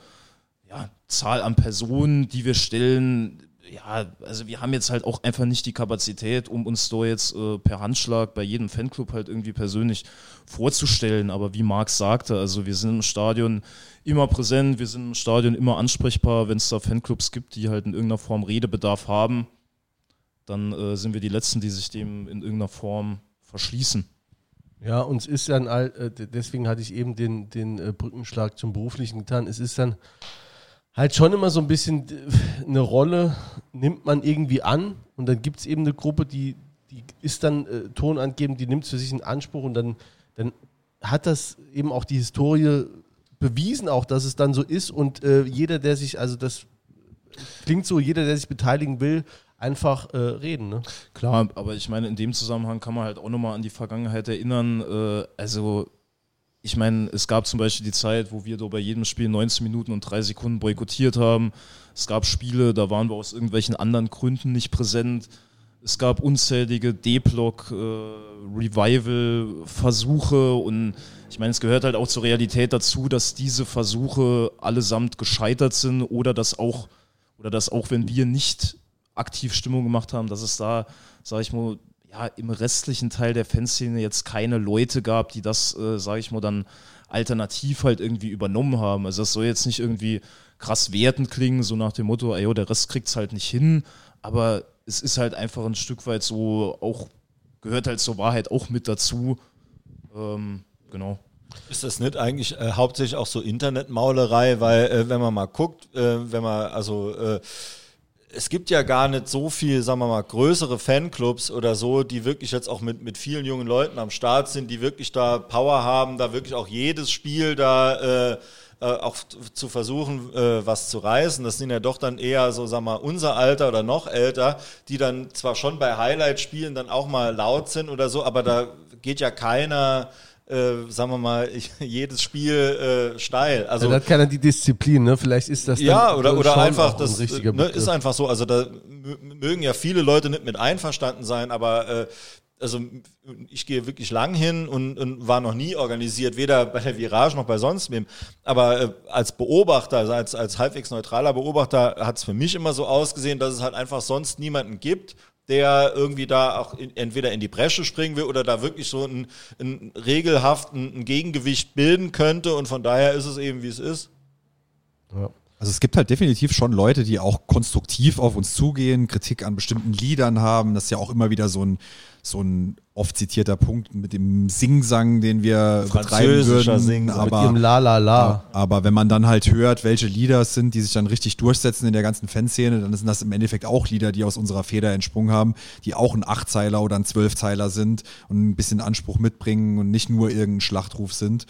D: ja, Zahl an Personen, die wir stellen, ja, also wir haben jetzt halt auch einfach nicht die Kapazität, um uns da jetzt äh, per Handschlag bei jedem Fanclub halt irgendwie persönlich vorzustellen. Aber wie Marc sagte, also wir sind im Stadion immer präsent, wir sind im Stadion immer ansprechbar. Wenn es da Fanclubs gibt, die halt in irgendeiner Form Redebedarf haben, dann äh, sind wir die Letzten, die sich dem in irgendeiner Form verschließen.
A: Ja, uns ist dann, äh, deswegen hatte ich eben den, den äh, Brückenschlag zum Beruflichen getan. Es ist dann halt schon immer so ein bisschen eine Rolle, nimmt man irgendwie an und dann gibt es eben eine Gruppe, die, die ist dann äh, Ton angeben, die nimmt für sich in Anspruch und dann, dann hat das eben auch die Historie bewiesen, auch dass es dann so ist und äh, jeder, der sich, also das klingt so, jeder, der sich beteiligen will, einfach äh, reden. Ne?
D: Klar, aber ich meine, in dem Zusammenhang kann man halt auch nochmal an die Vergangenheit erinnern. Äh, also ich meine, es gab zum Beispiel die Zeit, wo wir da bei jedem Spiel 19 Minuten und drei Sekunden boykottiert haben. Es gab Spiele, da waren wir aus irgendwelchen anderen Gründen nicht präsent. Es gab unzählige D-Block, äh, und ich meine, es gehört halt auch zur Realität dazu, dass diese Versuche allesamt gescheitert sind oder dass auch, oder dass auch wenn wir nicht aktiv Stimmung gemacht haben, dass es da, sage ich mal, ja, im restlichen Teil der Fanszene jetzt keine Leute gab, die das, äh, sage ich mal, dann alternativ halt irgendwie übernommen haben. Also das soll jetzt nicht irgendwie krass wertend klingen, so nach dem Motto, ey, der Rest kriegt es halt nicht hin, aber es ist halt einfach ein Stück weit so, auch gehört halt zur Wahrheit auch mit dazu. Ähm, genau.
B: Ist das nicht eigentlich äh, hauptsächlich auch so Internetmaulerei, weil äh, wenn man mal guckt, äh, wenn man also äh, es gibt ja gar nicht so viel, sagen wir mal, größere Fanclubs oder so, die wirklich jetzt auch mit, mit vielen jungen Leuten am Start sind, die wirklich da Power haben, da wirklich auch jedes Spiel da äh, äh, auch zu versuchen, äh, was zu reißen. Das sind ja doch dann eher so, sagen wir mal, unser Alter oder noch älter, die dann zwar schon bei Highlight-Spielen dann auch mal laut sind oder so, aber da geht ja keiner äh, sagen wir mal, ich, jedes Spiel äh, steil. Also
A: ja, hat keiner die Disziplin, ne? Vielleicht ist das
B: ja oder oder einfach das ein ne, ist einfach so. Also da mögen ja viele Leute nicht mit einverstanden sein, aber äh, also ich gehe wirklich lang hin und, und, war noch nie organisiert, weder bei der Virage noch bei sonst wem. Aber äh, als Beobachter, also als, als halbwegs neutraler Beobachter, hat es für mich immer so ausgesehen, dass es halt einfach sonst niemanden gibt, der irgendwie da auch in, entweder in die Bresche springen will oder da wirklich so ein, ein regelhaft ein, ein, Gegengewicht bilden könnte und von daher ist es eben, wie es ist.
E: Ja. Also es gibt halt definitiv schon Leute, die auch konstruktiv auf uns zugehen, Kritik an bestimmten Liedern haben. Das ist ja auch immer wieder so ein, so ein oft zitierter Punkt mit dem Singsang, den wir betreiben würden. Sing, aber, mit dem
A: La La La.
E: Aber wenn man dann halt hört, welche Lieder es sind, die sich dann richtig durchsetzen in der ganzen Fanszene, dann sind das im Endeffekt auch Lieder, die aus unserer Feder entsprungen haben, die auch ein Achtzeiler oder ein Zwölfzeiler sind und ein bisschen Anspruch mitbringen und nicht nur irgendein Schlachtruf sind.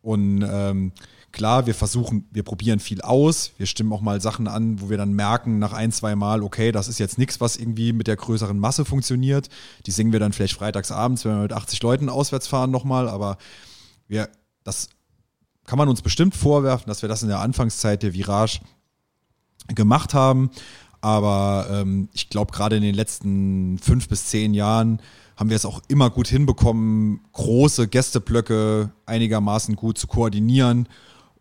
E: Und ähm, klar, wir versuchen, wir probieren viel aus, wir stimmen auch mal Sachen an, wo wir dann merken nach ein, zwei Mal, okay, das ist jetzt nichts, was irgendwie mit der größeren Masse funktioniert. Die singen wir dann vielleicht freitags abends, wenn wir mit 80 Leuten auswärts fahren nochmal, aber wir, das kann man uns bestimmt vorwerfen, dass wir das in der Anfangszeit der Virage gemacht haben. Aber ähm, ich glaube, gerade in den letzten fünf bis zehn Jahren haben wir es auch immer gut hinbekommen, große Gästeblöcke einigermaßen gut zu koordinieren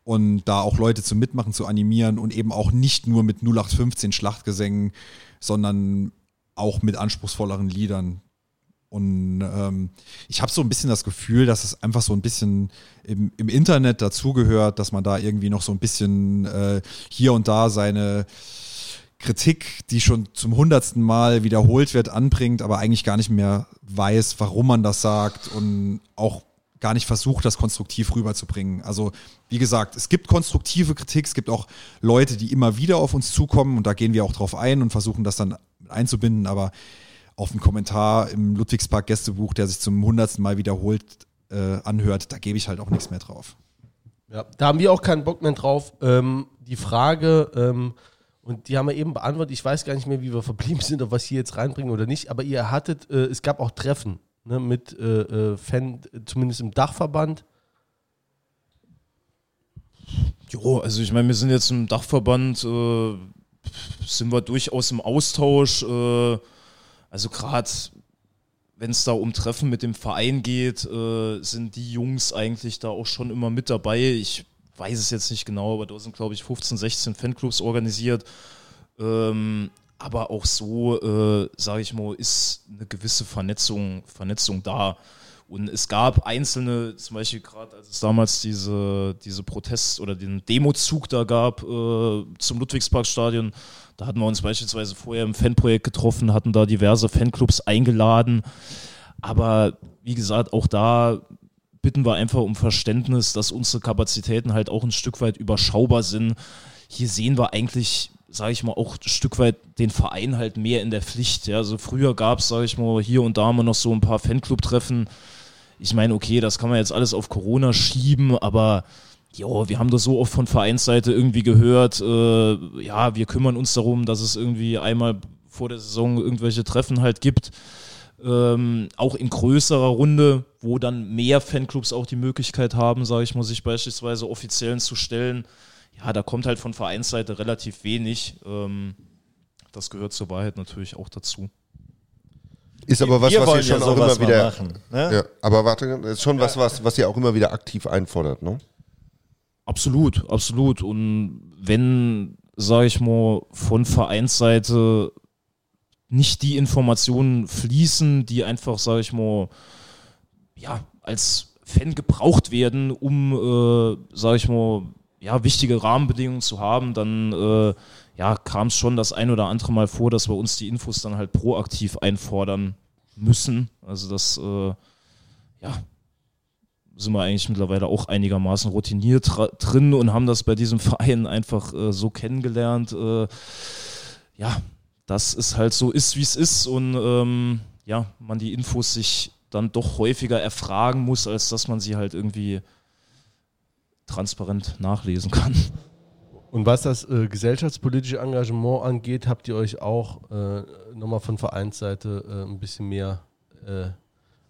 E: und da auch Leute zum Mitmachen zu animieren und eben auch nicht nur mit 0815 Schlachtgesängen, sondern auch mit anspruchsvolleren Liedern. Und ähm, ich habe so ein bisschen das Gefühl, dass es einfach so ein bisschen im, im Internet dazugehört, dass man da irgendwie noch so ein bisschen äh, hier und da seine Kritik, die schon zum hundertsten Mal wiederholt wird, anbringt, aber eigentlich gar nicht mehr weiß, warum man das sagt und auch gar nicht versucht, das konstruktiv rüberzubringen. Also wie gesagt, es gibt konstruktive Kritik, es gibt auch Leute, die immer wieder auf uns zukommen und da gehen wir auch drauf ein und versuchen das dann einzubinden, aber auf einen Kommentar im Ludwigspark Gästebuch, der sich zum hundertsten Mal wiederholt äh, anhört, da gebe ich halt auch nichts mehr drauf.
A: Ja, da haben wir auch keinen Bock mehr drauf. Ähm, die Frage, ähm, und die haben wir eben beantwortet, ich weiß gar nicht mehr, wie wir verblieben sind, ob wir es hier jetzt reinbringen oder nicht, aber ihr hattet, äh, es gab auch Treffen ne, mit äh, äh, Fan, zumindest im Dachverband.
D: Jo, also ich meine, wir sind jetzt im Dachverband, äh, sind wir durchaus im Austausch. Äh, also gerade wenn es da um Treffen mit dem Verein geht, äh, sind die Jungs eigentlich da auch schon immer mit dabei. Ich weiß es jetzt nicht genau, aber da sind, glaube ich, 15, 16 Fanclubs organisiert. Ähm, aber auch so, äh, sage ich mal, ist eine gewisse Vernetzung, Vernetzung da. Und es gab einzelne, zum Beispiel gerade als es damals diese, diese Protest- oder den Demozug da gab äh, zum Ludwigsparkstadion, da hatten wir uns beispielsweise vorher im Fanprojekt getroffen, hatten da diverse Fanclubs eingeladen. Aber wie gesagt, auch da bitten wir einfach um Verständnis, dass unsere Kapazitäten halt auch ein Stück weit überschaubar sind. Hier sehen wir eigentlich, sage ich mal, auch ein Stück weit den Verein halt mehr in der Pflicht. Ja. Also früher gab es, sage ich mal, hier und da mal noch so ein paar Fanclub-Treffen. Ich meine, okay, das kann man jetzt alles auf Corona schieben, aber ja, wir haben das so oft von Vereinsseite irgendwie gehört, äh, ja, wir kümmern uns darum, dass es irgendwie einmal vor der Saison irgendwelche Treffen halt gibt ähm, auch in größerer Runde, wo dann mehr Fanclubs auch die Möglichkeit haben, sage ich mal, sich beispielsweise offiziellen zu stellen. Ja, da kommt halt von Vereinsseite relativ wenig. Ähm, das gehört zur Wahrheit natürlich auch dazu.
C: Ist aber was, was ihr schon ja auch immer wieder. Machen, ne? ja, aber warte, ist schon ja. was, was, was ihr auch immer wieder aktiv einfordert, ne?
D: Absolut, absolut. Und wenn, sage ich mal, von Vereinsseite nicht die Informationen fließen, die einfach, sage ich mal, ja, als Fan gebraucht werden, um, äh, sage ich mal, ja, wichtige Rahmenbedingungen zu haben, dann äh, ja, kam es schon das ein oder andere Mal vor, dass wir uns die Infos dann halt proaktiv einfordern müssen. Also das, äh, ja, sind wir eigentlich mittlerweile auch einigermaßen routiniert drin und haben das bei diesem Verein einfach äh, so kennengelernt. Äh, ja, dass es halt so ist, wie es ist und ähm, ja, man die Infos sich dann doch häufiger erfragen muss, als dass man sie halt irgendwie transparent nachlesen kann.
A: Und was das äh, gesellschaftspolitische Engagement angeht, habt ihr euch auch äh, nochmal von Vereinsseite äh, ein bisschen mehr äh,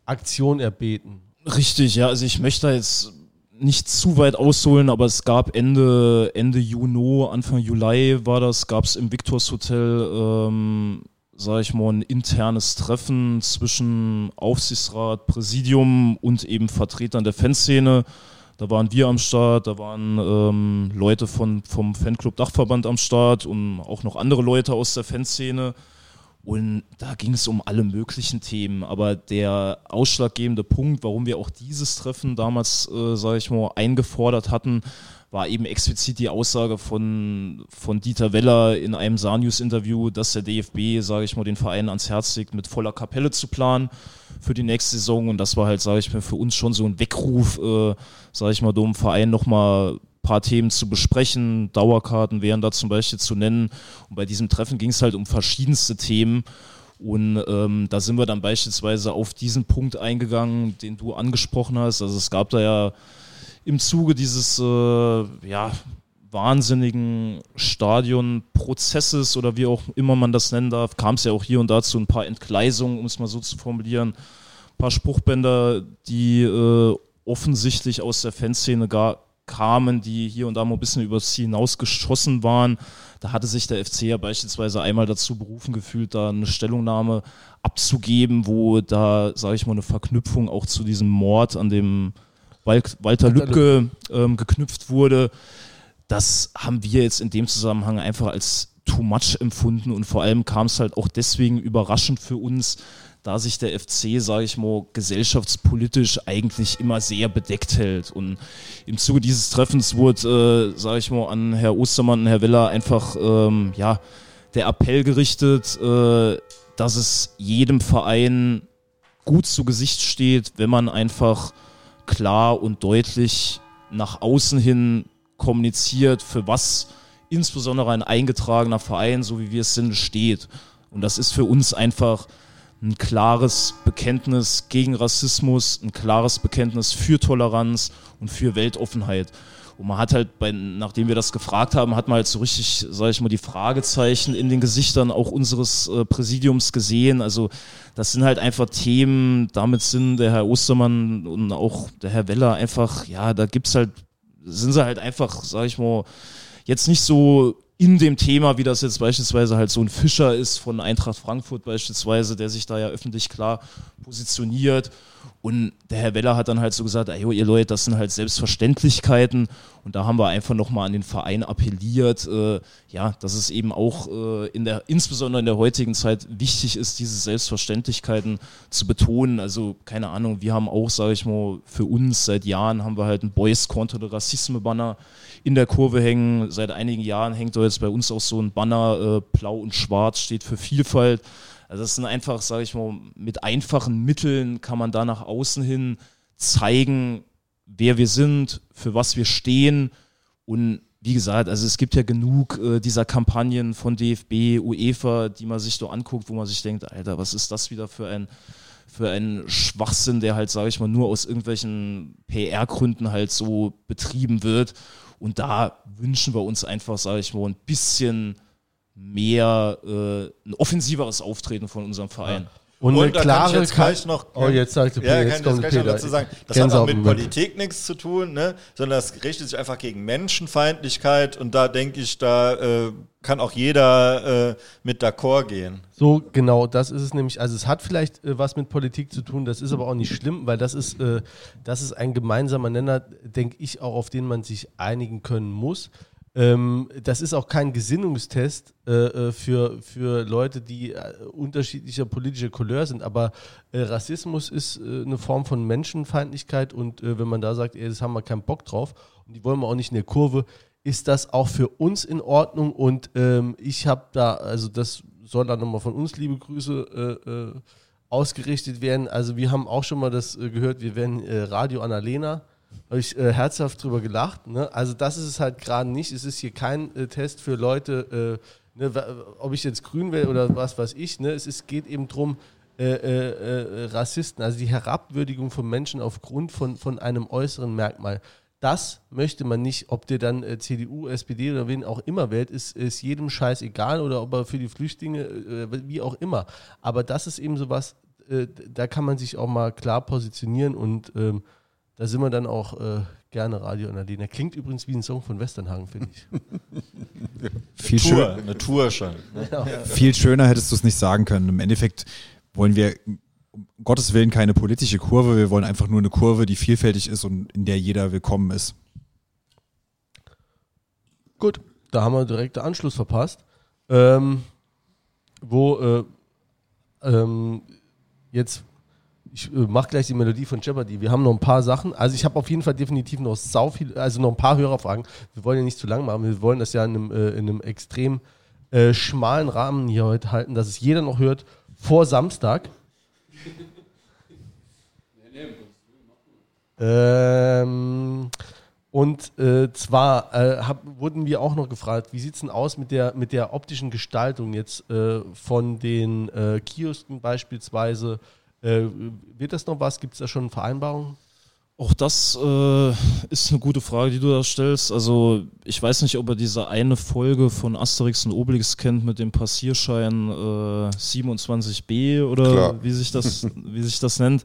A: Aktion erbeten?
D: Richtig, ja. Also ich möchte jetzt nicht zu weit ausholen, aber es gab Ende, Ende Juni, Anfang Juli war das, gab es im Victors Hotel, ähm, sage ich mal, ein internes Treffen zwischen Aufsichtsrat, Präsidium und eben Vertretern der Fanszene. Da waren wir am Start, da waren ähm, Leute von, vom Fanclub Dachverband am Start und auch noch andere Leute aus der Fanszene. Und da ging es um alle möglichen Themen. Aber der ausschlaggebende Punkt, warum wir auch dieses Treffen damals, äh, sage ich mal, eingefordert hatten, war eben explizit die Aussage von, von Dieter Weller in einem Sarnius-Interview, dass der DFB, sage ich mal, den Verein ans Herz legt, mit voller Kapelle zu planen für die nächste Saison. Und das war halt, sage ich mal, für uns schon so ein Weckruf, äh, sage ich mal, um Verein nochmal paar Themen zu besprechen. Dauerkarten wären da zum Beispiel zu nennen. Und bei diesem Treffen ging es halt um verschiedenste Themen. Und ähm, da sind wir dann beispielsweise auf diesen Punkt eingegangen, den du angesprochen hast. Also es gab da ja im Zuge dieses äh, ja, wahnsinnigen Stadionprozesses oder wie auch immer man das nennen darf, kam es ja auch hier und da zu ein paar Entgleisungen, um es mal so zu formulieren. Ein paar Spruchbänder, die äh, offensichtlich aus der Fanszene gar kamen, die hier und da mal ein bisschen übers Ziel hinausgeschossen waren. Da hatte sich der FC ja beispielsweise einmal dazu berufen gefühlt, da eine Stellungnahme abzugeben, wo da, sage ich mal, eine Verknüpfung auch zu diesem Mord an dem Walter Lübcke ähm, geknüpft wurde. Das haben wir jetzt in dem Zusammenhang einfach als too much empfunden und vor allem kam es halt auch deswegen überraschend für uns, da sich der FC, sage ich mal, gesellschaftspolitisch eigentlich immer sehr bedeckt hält. Und im Zuge dieses Treffens wurde, äh, sage ich mal, an Herr Ostermann und Herr Weller einfach ähm, ja, der Appell gerichtet, äh, dass es jedem Verein gut zu Gesicht steht, wenn man einfach klar und deutlich nach außen hin kommuniziert, für was insbesondere ein eingetragener Verein, so wie wir es sind, steht. Und das ist für uns einfach ein klares Bekenntnis gegen Rassismus, ein klares Bekenntnis für Toleranz und für Weltoffenheit. Und man hat halt, bei, nachdem wir das gefragt haben, hat man halt so richtig, sage ich mal, die Fragezeichen in den Gesichtern auch unseres äh, Präsidiums gesehen. Also das sind halt einfach Themen, damit sind der Herr Ostermann und auch der Herr Weller einfach, ja, da gibt's halt, sind sie halt einfach, sage ich mal, jetzt nicht so in dem Thema, wie das jetzt beispielsweise halt so ein Fischer ist von Eintracht Frankfurt beispielsweise, der sich da ja öffentlich klar positioniert. Und der Herr Weller hat dann halt so gesagt, ey, ihr Leute, das sind halt Selbstverständlichkeiten. Und da haben wir einfach nochmal an den Verein appelliert, äh, ja, dass es eben auch äh, in der, insbesondere in der heutigen Zeit wichtig ist, diese Selbstverständlichkeiten zu betonen. Also, keine Ahnung, wir haben auch, sage ich mal, für uns seit Jahren haben wir halt ein Boys Contre de Rassisme Banner in der Kurve hängen. Seit einigen Jahren hängt jetzt bei uns auch so ein Banner, äh, blau und schwarz steht für Vielfalt. Also das sind einfach, sage ich mal, mit einfachen Mitteln kann man da nach außen hin zeigen, wer wir sind, für was wir stehen. Und wie gesagt, also es gibt ja genug äh, dieser Kampagnen von DFB, UEFA, die man sich so anguckt, wo man sich denkt, Alter, was ist das wieder für ein für einen Schwachsinn, der halt, sage ich mal, nur aus irgendwelchen PR-Gründen halt so betrieben wird. Und da wünschen wir uns einfach, sage ich mal, ein bisschen mehr, äh, ein offensiveres Auftreten von unserem Verein. Ja.
B: Und, und eine klare jetzt gleich noch.
A: Oh, jetzt sagte
B: Peter, ja, jetzt kann kommt Peter. dazu sagen. Das hat auch mit Politik nichts zu tun, ne? sondern das richtet sich einfach gegen Menschenfeindlichkeit und da denke ich, da äh, kann auch jeder äh, mit d'accord gehen.
A: So, genau, das ist es nämlich. Also es hat vielleicht äh, was mit Politik zu tun, das ist aber auch nicht schlimm, weil das ist, äh, das ist ein gemeinsamer Nenner, denke ich, auch auf den man sich einigen können muss. Ähm, das ist auch kein Gesinnungstest äh, äh, für, für Leute, die äh, unterschiedlicher politischer Couleur sind, aber äh, Rassismus ist äh, eine Form von Menschenfeindlichkeit und äh, wenn man da sagt, ey, das haben wir keinen Bock drauf und die wollen wir auch nicht in der Kurve, ist das auch für uns in Ordnung und ähm, ich habe da, also das soll dann nochmal von uns liebe Grüße ausgerichtet werden. Also wir haben auch schon mal das gehört, wir werden Radio Annalena habe ich äh, herzhaft drüber gelacht. Ne? Also das ist es halt gerade nicht. Es ist hier kein äh, Test für Leute, äh, ne, ob ich jetzt grün will oder was weiß ich. Ne? Es ist, geht eben darum, äh, äh, äh, Rassisten, also die Herabwürdigung von Menschen aufgrund von, von einem äußeren Merkmal. Das möchte man nicht, ob der dann CDU, SPD oder wen auch immer wählt, ist, ist jedem Scheiß egal oder ob er für die Flüchtlinge, wie auch immer. Aber das ist eben sowas, da kann man sich auch mal klar positionieren und ähm, da sind wir dann auch äh, gerne Radio Annalena. Klingt übrigens wie ein Song von Westernhagen, finde ich.
B: viel Tour, eine Tour schon.
E: Ja. Viel schöner hättest du es nicht sagen können. Im Endeffekt wollen wir um Gottes Willen keine politische Kurve. Wir wollen einfach nur eine Kurve, die vielfältig ist und in der jeder willkommen ist.
A: Gut, da haben wir direkt den Anschluss verpasst. Ähm, wo äh, ähm, jetzt ich äh, mache gleich die Melodie von Jeopardy. Wir haben noch ein paar Sachen. Also ich habe auf jeden Fall definitiv noch sau viel, also noch ein paar Hörerfragen. Wir wollen ja nicht zu lang machen. Wir wollen das ja in einem, äh, in einem extrem äh, schmalen Rahmen hier heute halten, dass es jeder noch hört vor Samstag. ähm, und äh, zwar äh, hab, wurden wir auch noch gefragt, wie sieht es denn aus mit der, mit der optischen Gestaltung jetzt äh, von den Kiosken beispielsweise? Äh, wird das noch was? Gibt es da schon Vereinbarungen?
D: Auch das äh, ist eine gute Frage, die du da stellst. Also ich weiß nicht, ob er diese eine Folge von Asterix und Obelix kennt mit dem Passierschein äh, 27b oder wie sich das, wie sich das nennt.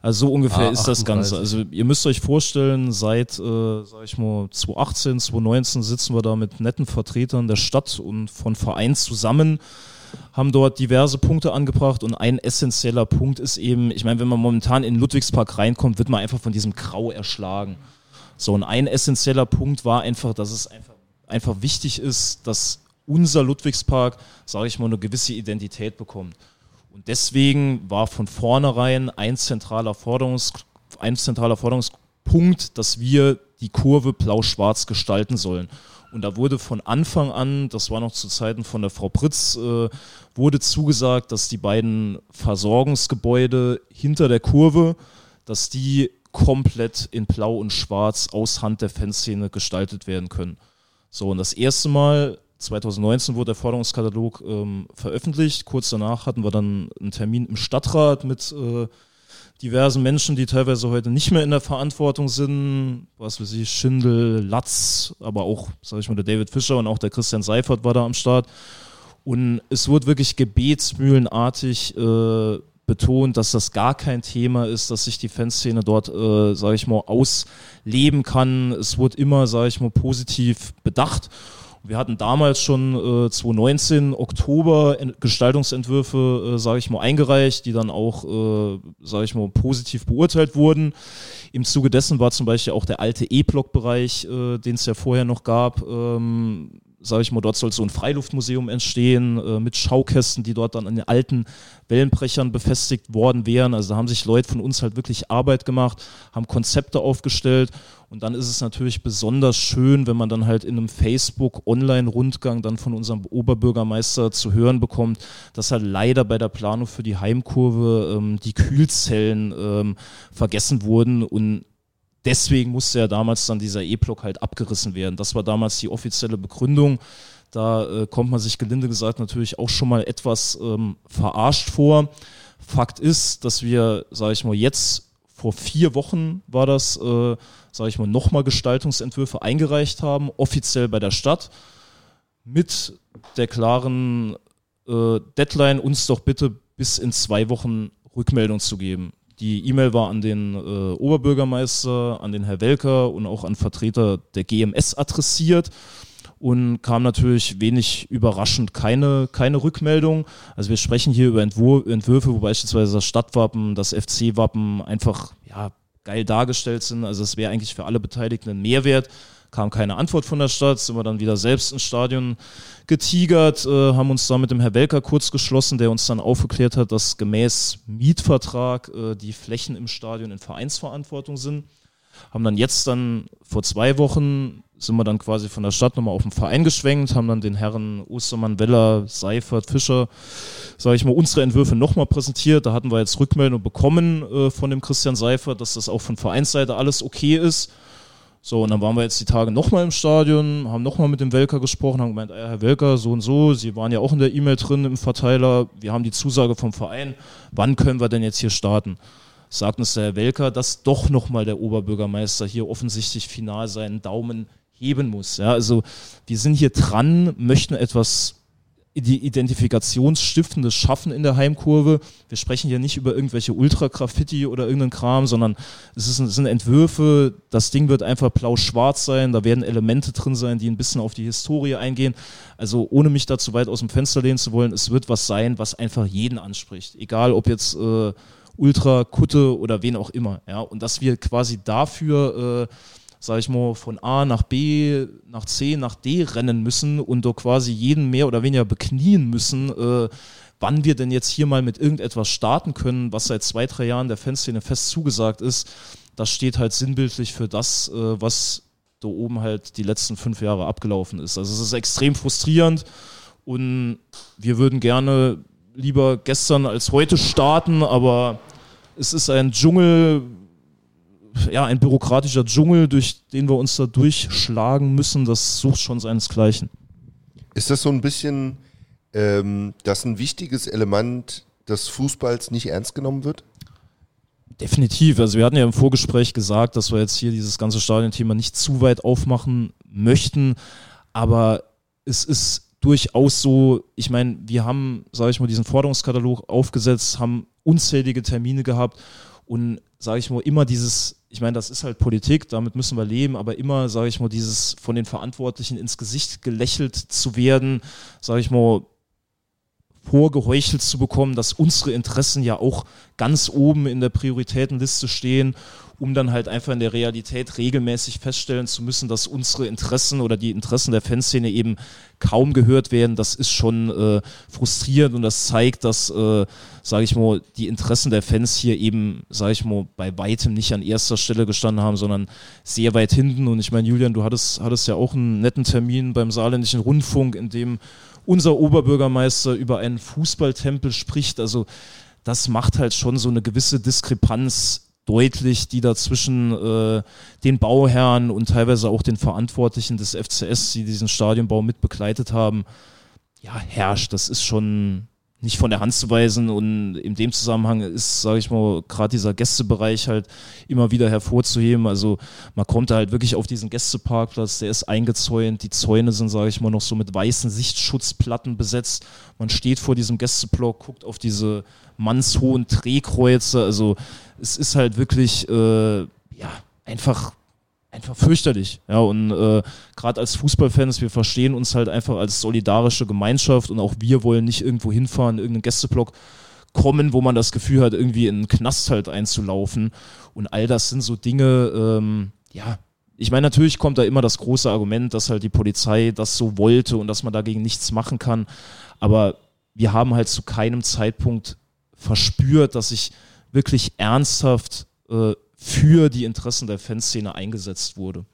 D: Also so ungefähr ah, ist das Ganze. Also ihr müsst euch vorstellen, seit, äh, sag ich mal, 2018, 2019 sitzen wir da mit netten Vertretern der Stadt und von Vereins zusammen haben dort diverse Punkte angebracht und ein essentieller Punkt ist eben, ich meine, wenn man momentan in Ludwigspark reinkommt, wird man einfach von diesem Grau erschlagen. So, und ein essentieller Punkt war einfach, dass es einfach, einfach wichtig ist, dass unser Ludwigspark, sage ich mal, eine gewisse Identität bekommt. Und deswegen war von vornherein ein zentraler, Forderungs, ein zentraler Forderungspunkt, dass wir die Kurve blau-schwarz gestalten sollen. Und da wurde von Anfang an, das war noch zu Zeiten von der Frau Pritz, äh, wurde zugesagt, dass die beiden Versorgungsgebäude hinter der Kurve, dass die komplett in Blau und Schwarz aus Hand der Fanszene gestaltet werden können. So, und das erste Mal 2019 wurde der Forderungskatalog ähm, veröffentlicht. Kurz danach hatten wir dann einen Termin im Stadtrat mit äh, diversen Menschen, die teilweise heute nicht mehr in der Verantwortung sind, was weiß ich, Schindel, Latz, aber auch, sag ich mal, der David Fischer und auch der Christian Seifert war da am Start. Und es wurde wirklich gebetsmühlenartig äh, betont, dass das gar kein Thema ist, dass sich die Fanszene dort, äh, sage ich mal, ausleben kann. Es wurde immer, sage ich mal, positiv bedacht. Wir hatten damals schon äh, 2019 Oktober Gestaltungsentwürfe, äh, sage ich mal, eingereicht, die dann auch, äh, sage ich mal, positiv beurteilt wurden. Im Zuge dessen war zum Beispiel auch der alte E-Block-Bereich, äh, den es ja vorher noch gab, ähm, sage ich mal, dort soll so ein Freiluftmuseum entstehen äh, mit Schaukästen, die dort dann an den alten Wellenbrechern befestigt worden wären. Also da haben sich Leute von uns halt wirklich Arbeit gemacht, haben Konzepte aufgestellt und dann ist es natürlich besonders schön, wenn man dann halt in einem Facebook-Online-Rundgang dann von unserem Oberbürgermeister zu hören bekommt, dass halt leider bei der Planung für die Heimkurve ähm, die Kühlzellen ähm, vergessen wurden und deswegen musste ja damals dann dieser E-Block halt abgerissen werden. Das war damals die offizielle Begründung. Da äh, kommt man sich gelinde gesagt natürlich auch schon mal etwas ähm, verarscht vor. Fakt ist, dass wir, sage ich mal, jetzt vor vier Wochen war das, äh, sage ich mal, nochmal Gestaltungsentwürfe eingereicht haben, offiziell bei der Stadt, mit der klaren äh, Deadline, uns doch bitte bis in zwei Wochen Rückmeldung zu geben. Die E-Mail war an den äh, Oberbürgermeister, an den Herr Welker und auch an Vertreter der GMS adressiert und kam natürlich wenig überraschend keine, keine Rückmeldung. Also wir sprechen hier über Entwur Entwürfe, wo beispielsweise das Stadtwappen, das FC-Wappen einfach ja, geil dargestellt sind. Also es wäre eigentlich für alle Beteiligten ein Mehrwert kam keine Antwort von der Stadt, sind wir dann wieder selbst ins Stadion getigert, äh, haben uns da mit dem Herr Welker kurz geschlossen, der uns dann aufgeklärt hat, dass gemäß Mietvertrag äh, die Flächen im Stadion in Vereinsverantwortung sind. Haben dann jetzt dann vor zwei Wochen sind wir dann quasi von der Stadt nochmal auf den Verein geschwenkt, haben dann den Herren Ostermann, Weller, Seifert, Fischer, sage ich mal, unsere Entwürfe nochmal präsentiert. Da hatten wir jetzt Rückmeldung bekommen äh, von dem Christian Seifert, dass das auch von Vereinsseite alles okay ist. So, und dann waren wir jetzt die Tage nochmal im Stadion, haben nochmal mit dem Welker gesprochen, haben gemeint, ah Herr Welker, so und so, Sie waren ja auch in der E-Mail drin im Verteiler, wir haben die Zusage vom Verein, wann können wir denn jetzt hier starten? Sagt uns der Herr Welker, dass doch nochmal der Oberbürgermeister hier offensichtlich final seinen Daumen heben muss. Ja, also wir sind hier dran, möchten etwas die Identifikationsstiftende schaffen in der Heimkurve. Wir sprechen hier nicht über irgendwelche Ultra-Graffiti oder irgendeinen Kram, sondern es, ist, es sind Entwürfe. Das Ding wird einfach blau-schwarz sein. Da werden Elemente drin sein, die ein bisschen auf die Historie eingehen. Also ohne mich da zu weit aus dem Fenster lehnen zu wollen, es wird was sein, was einfach jeden anspricht. Egal ob jetzt äh, Ultra, Kutte oder wen auch immer. Ja? Und dass wir quasi dafür äh, sage ich mal, von A nach B, nach C, nach D rennen müssen und da quasi jeden mehr oder weniger beknien müssen, äh, wann wir denn jetzt hier mal mit irgendetwas starten können, was seit zwei, drei Jahren der Fanszene fest zugesagt ist, das steht halt sinnbildlich für das, äh, was da oben halt die letzten fünf Jahre abgelaufen ist. Also es ist extrem frustrierend und wir würden gerne lieber gestern als heute starten, aber es ist ein Dschungel, ja, ein bürokratischer Dschungel, durch den wir uns da durchschlagen müssen, das sucht schon seinesgleichen.
C: Ist das so ein bisschen, ähm, dass ein wichtiges Element des Fußballs nicht ernst genommen wird?
D: Definitiv. Also wir hatten ja im Vorgespräch gesagt, dass wir jetzt hier dieses ganze Stadionthema nicht zu weit aufmachen möchten, aber es ist durchaus so, ich meine, wir haben, sage ich mal, diesen Forderungskatalog aufgesetzt, haben unzählige Termine gehabt und sage ich mal, immer dieses ich meine, das ist halt Politik, damit müssen wir leben, aber immer, sage ich mal, dieses von den Verantwortlichen ins Gesicht gelächelt zu werden, sage ich mal, vorgeheuchelt zu bekommen, dass unsere Interessen ja auch ganz oben in der Prioritätenliste stehen um dann halt einfach in der Realität regelmäßig feststellen zu müssen, dass unsere Interessen oder die Interessen der Fanszene eben kaum gehört werden, das ist schon äh, frustrierend und das zeigt, dass, äh, sage ich mal, die Interessen der Fans hier eben, sage ich mal, bei weitem nicht an erster Stelle gestanden haben, sondern sehr weit hinten. Und ich meine, Julian, du hattest, hattest ja auch einen netten Termin beim Saarländischen Rundfunk, in dem unser Oberbürgermeister über einen Fußballtempel spricht. Also das macht halt schon so eine gewisse Diskrepanz deutlich, die da zwischen äh, den Bauherren und teilweise auch den Verantwortlichen des FCS, die diesen Stadionbau mit begleitet haben, ja, herrscht. Das ist schon nicht von der Hand zu weisen und in dem Zusammenhang ist, sage ich mal, gerade dieser Gästebereich halt immer wieder hervorzuheben. Also man kommt da halt wirklich auf diesen Gästeparkplatz, der ist eingezäunt, die Zäune sind, sage ich mal, noch so mit weißen Sichtschutzplatten besetzt. Man steht vor diesem Gästeblock, guckt auf diese mannshohen Drehkreuze. Also es ist halt wirklich, äh, ja, einfach einfach fürchterlich. Ja, und äh, gerade als Fußballfans, wir verstehen uns halt einfach als solidarische Gemeinschaft und auch wir wollen nicht irgendwo hinfahren, irgendeinen Gästeblock kommen, wo man das Gefühl hat, irgendwie in einen Knast halt einzulaufen. Und all das sind so Dinge, ähm, ja, ich meine, natürlich kommt da immer das große Argument, dass halt die Polizei das so wollte und dass man dagegen nichts machen kann. Aber wir haben halt zu keinem Zeitpunkt verspürt, dass sich wirklich ernsthaft äh, für die Interessen der Fanszene eingesetzt wurde.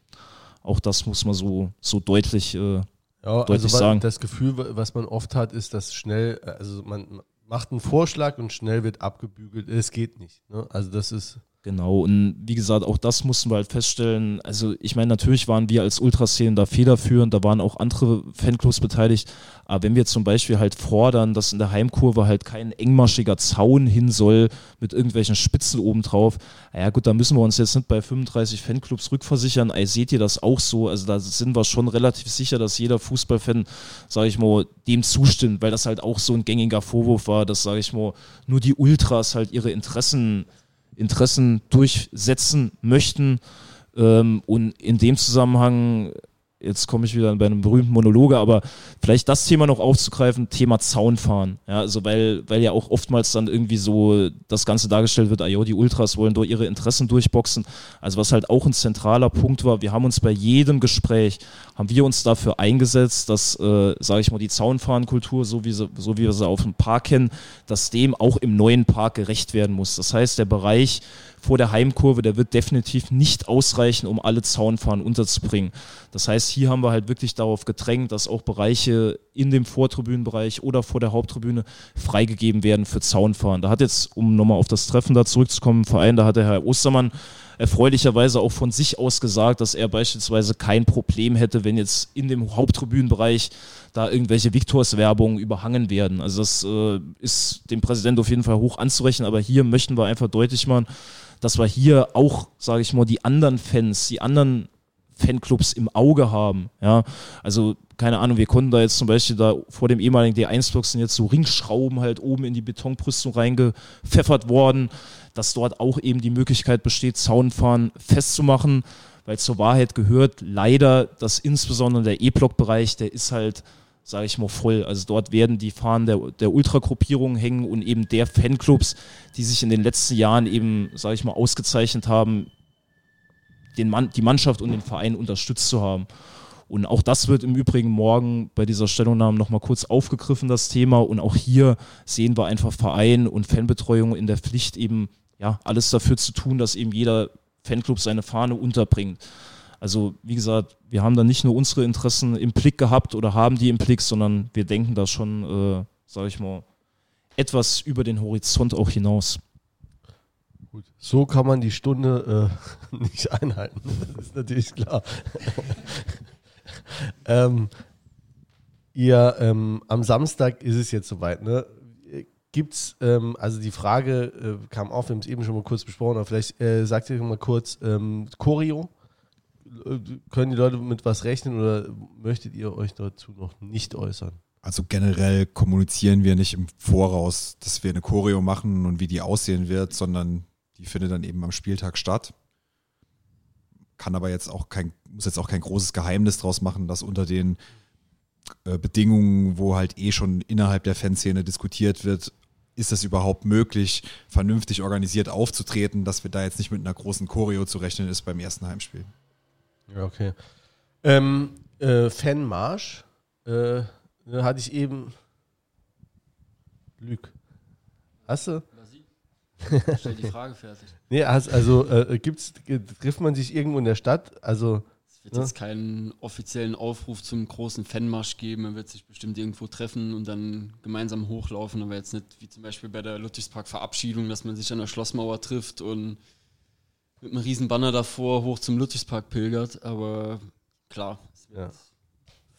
D: Auch das muss man so, so deutlich, äh, ja, deutlich also sagen.
A: Das Gefühl, was man oft hat, ist, dass schnell, also man macht einen Vorschlag und schnell wird abgebügelt. Es geht nicht. Ne? Also das ist
D: Genau, und wie gesagt, auch das mussten wir halt feststellen. Also, ich meine, natürlich waren wir als Ultraszenen da federführend, da waren auch andere Fanclubs beteiligt. Aber wenn wir zum Beispiel halt fordern, dass in der Heimkurve halt kein engmaschiger Zaun hin soll mit irgendwelchen Spitzen obendrauf, ja gut, da müssen wir uns jetzt nicht bei 35 Fanclubs rückversichern. Ey, seht ihr das auch so? Also, da sind wir schon relativ sicher, dass jeder Fußballfan, sage ich mal, dem zustimmt, weil das halt auch so ein gängiger Vorwurf war, dass, sage ich mal, nur die Ultras halt ihre Interessen Interessen durchsetzen möchten. Ähm, und in dem Zusammenhang jetzt komme ich wieder bei einem berühmten Monologe, aber vielleicht das Thema noch aufzugreifen, Thema Zaunfahren. Ja, also weil, weil ja auch oftmals dann irgendwie so das Ganze dargestellt wird, ah jo, die Ultras wollen durch ihre Interessen durchboxen. Also was halt auch ein zentraler Punkt war, wir haben uns bei jedem Gespräch, haben wir uns dafür eingesetzt, dass, äh, sage ich mal, die Zaunfahrenkultur, so wie, sie, so wie wir sie auf dem Park kennen, dass dem auch im neuen Park gerecht werden muss. Das heißt, der Bereich vor der Heimkurve, der wird definitiv nicht ausreichen, um alle Zaunfahren unterzubringen. Das heißt, hier haben wir halt wirklich darauf gedrängt, dass auch Bereiche in dem Vortribünenbereich oder vor der Haupttribüne freigegeben werden für Zaunfahren. Da hat jetzt, um nochmal auf das Treffen da zurückzukommen, Verein, da hat der Herr Ostermann erfreulicherweise auch von sich aus gesagt, dass er beispielsweise kein Problem hätte, wenn jetzt in dem Haupttribünenbereich da irgendwelche Viktors-Werbungen überhangen werden. Also das äh, ist dem Präsidenten auf jeden Fall hoch anzurechnen, aber hier möchten wir einfach deutlich machen, dass wir hier auch, sage ich mal, die anderen Fans, die anderen Fanclubs im Auge haben. Ja, also keine Ahnung, wir konnten da jetzt zum Beispiel da vor dem ehemaligen D1-Block sind jetzt so Ringschrauben halt oben in die Betonbrüstung reingepfeffert worden, dass dort auch eben die Möglichkeit besteht, Zaunfahren festzumachen, weil zur Wahrheit gehört leider, dass insbesondere der E-Block-Bereich, der ist halt sage ich mal, voll. Also dort werden die Fahnen der, der Ultragruppierungen hängen und eben der Fanclubs, die sich in den letzten Jahren eben, sage ich mal, ausgezeichnet haben, den Mann, die Mannschaft und den Verein unterstützt zu haben. Und auch das wird im Übrigen morgen bei dieser Stellungnahme nochmal kurz aufgegriffen, das Thema. Und auch hier sehen wir einfach Verein und Fanbetreuung in der Pflicht, eben ja, alles dafür zu tun, dass eben jeder Fanclub seine Fahne unterbringt. Also wie gesagt, wir haben da nicht nur unsere Interessen im Blick gehabt oder haben die im Blick, sondern wir denken da schon, äh, sage ich mal, etwas über den Horizont auch hinaus.
A: Gut. So kann man die Stunde äh, nicht einhalten. Das ist natürlich klar. ähm, ihr, ähm, am Samstag ist es jetzt soweit, ne? Gibt's, ähm, also die Frage äh, kam auf, wir haben es eben schon mal kurz besprochen, aber vielleicht äh, sagt ihr mal kurz, ähm, Choreo, können die Leute mit was rechnen oder möchtet ihr euch dazu noch nicht äußern?
E: Also generell kommunizieren wir nicht im Voraus, dass wir eine Choreo machen und wie die aussehen wird, sondern die findet dann eben am Spieltag statt. Kann aber jetzt auch kein, muss jetzt auch kein großes Geheimnis draus machen, dass unter den äh, Bedingungen, wo halt eh schon innerhalb der Fanszene diskutiert wird, ist es überhaupt möglich, vernünftig organisiert aufzutreten, dass wir da jetzt nicht mit einer großen Choreo zu rechnen ist beim ersten Heimspiel.
A: Ja, okay. Ähm, äh, Fanmarsch äh, hatte ich eben. Lüg. Hast du?
F: Stell die Frage fertig.
A: nee, also äh, gibt's, trifft man sich irgendwo in der Stadt? Also.
F: Es wird ne? jetzt keinen offiziellen Aufruf zum großen Fanmarsch geben. Man wird sich bestimmt irgendwo treffen und dann gemeinsam hochlaufen, aber jetzt nicht wie zum Beispiel bei der Ludwigspark-Verabschiedung, dass man sich an der Schlossmauer trifft und mit einem riesen Banner davor hoch zum Ludwigspark pilgert, aber klar, es wird ja.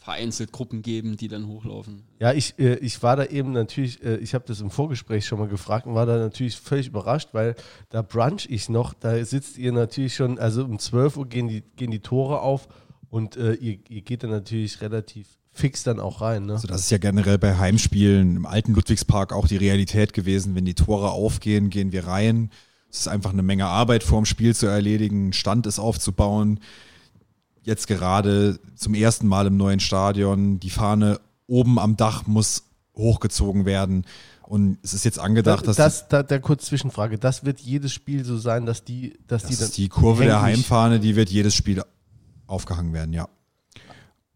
F: Vereinzelt Gruppen geben, die dann hochlaufen.
A: Ja, ich, äh, ich war da eben natürlich, äh, ich habe das im Vorgespräch schon mal gefragt und war da natürlich völlig überrascht, weil da brunch ich noch, da sitzt ihr natürlich schon, also um 12 Uhr gehen die, gehen die Tore auf und äh, ihr, ihr geht dann natürlich relativ fix dann auch rein. Ne?
E: Also das ist ja generell bei Heimspielen im alten Ludwigspark auch die Realität gewesen. Wenn die Tore aufgehen, gehen wir rein. Es ist einfach eine Menge Arbeit vorm Spiel zu erledigen, Stand ist aufzubauen. Jetzt gerade zum ersten Mal im neuen Stadion. Die Fahne oben am Dach muss hochgezogen werden. Und es ist jetzt angedacht,
A: dass. Das, da, der kurz Zwischenfrage. Das wird jedes Spiel so sein, dass die. Dass
E: das
A: die,
E: dann die Kurve der Heimfahne, die wird jedes Spiel aufgehangen werden, ja.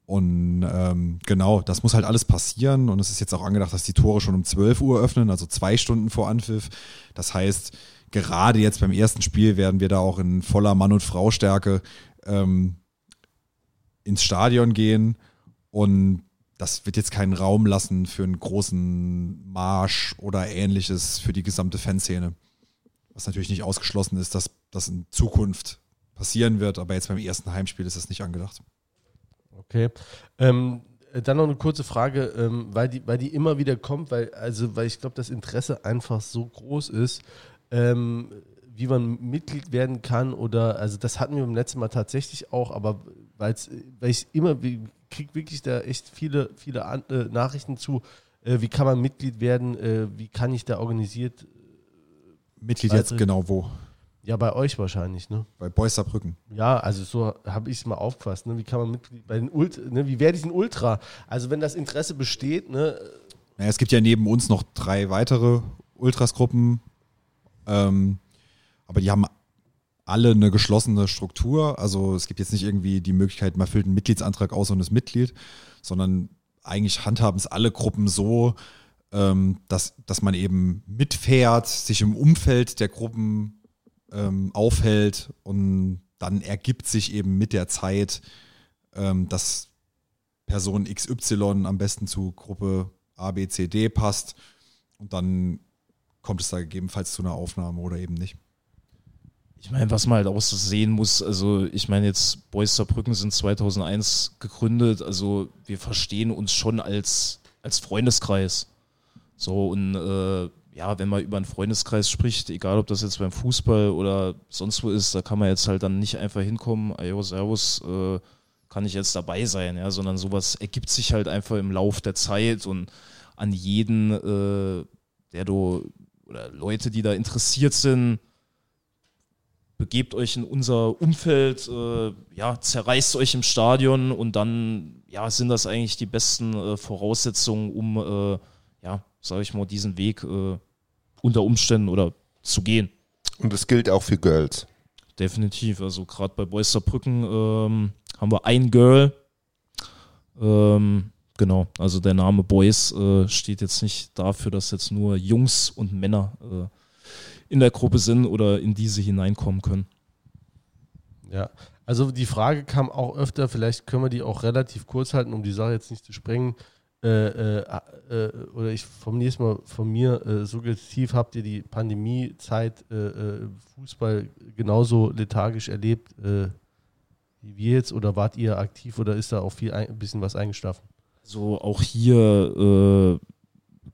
E: Und ähm, genau, das muss halt alles passieren. Und es ist jetzt auch angedacht, dass die Tore schon um 12 Uhr öffnen, also zwei Stunden vor Anpfiff. Das heißt, gerade jetzt beim ersten Spiel werden wir da auch in voller Mann- und Frau-Stärke ähm, ins Stadion gehen. Und das wird jetzt keinen Raum lassen für einen großen Marsch oder ähnliches für die gesamte Fanszene. Was natürlich nicht ausgeschlossen ist, dass das in Zukunft passieren wird, aber jetzt beim ersten Heimspiel ist das nicht angedacht.
A: Okay. Ähm, dann noch eine kurze Frage, ähm, weil, die, weil die immer wieder kommt, weil, also, weil ich glaube, das Interesse einfach so groß ist, ähm, wie man Mitglied werden kann oder, also das hatten wir beim letzten Mal tatsächlich auch, aber weil ich immer, kriege wirklich da echt viele, viele An äh, Nachrichten zu, äh, wie kann man Mitglied werden, äh, wie kann ich da organisiert. Äh,
E: Mitglied jetzt genau wo?
A: Ja, bei euch wahrscheinlich, ne?
E: Bei Beusserbrücken.
A: Ja, also so habe ich es mal aufgefasst. Ne? Wie kann man Mitglied bei den Ultra, ne? wie werde ich ein Ultra? Also wenn das Interesse besteht, ne?
E: Naja, es gibt ja neben uns noch drei weitere Ultrasgruppen, ähm, aber die haben alle eine geschlossene Struktur. Also es gibt jetzt nicht irgendwie die Möglichkeit, man füllt einen Mitgliedsantrag aus und ist Mitglied, sondern eigentlich handhaben es alle Gruppen so, ähm, dass, dass man eben mitfährt, sich im Umfeld der Gruppen ähm, aufhält und dann ergibt sich eben mit der Zeit, ähm, dass Person XY am besten zu Gruppe A, B, C, D passt und dann kommt es da gegebenenfalls zu einer Aufnahme oder eben nicht.
D: Ich meine, was man halt auch so sehen muss, also ich meine jetzt, Boys Saarbrücken sind 2001 gegründet, also wir verstehen uns schon als, als Freundeskreis. So und äh, ja, wenn man über einen Freundeskreis spricht, egal ob das jetzt beim Fußball oder sonst wo ist, da kann man jetzt halt dann nicht einfach hinkommen, ayo, servus, äh, kann ich jetzt dabei sein, ja, sondern sowas ergibt sich halt einfach im Lauf der Zeit und an jeden, äh, der du, oder Leute, die da interessiert sind, begebt euch in unser Umfeld, äh, ja, zerreißt euch im Stadion und dann ja, sind das eigentlich die besten äh, Voraussetzungen, um, äh, ja, sage ich mal, diesen Weg äh, unter Umständen oder zu gehen.
C: Und das gilt auch für Girls.
D: Definitiv. Also gerade bei Boys Brücken ähm, haben wir ein Girl. Ähm, genau, also der Name Boys äh, steht jetzt nicht dafür, dass jetzt nur Jungs und Männer äh, in der Gruppe sind oder in diese hineinkommen können.
A: Ja, also die Frage kam auch öfter, vielleicht können wir die auch relativ kurz halten, um die Sache jetzt nicht zu sprengen. Äh, äh, äh, oder ich formuliere es mal von mir äh, suggestiv, habt ihr die Pandemiezeit äh, äh, Fußball genauso lethargisch erlebt wie wir jetzt oder wart ihr aktiv oder ist da auch viel ein bisschen was eingeschlafen?
D: So auch hier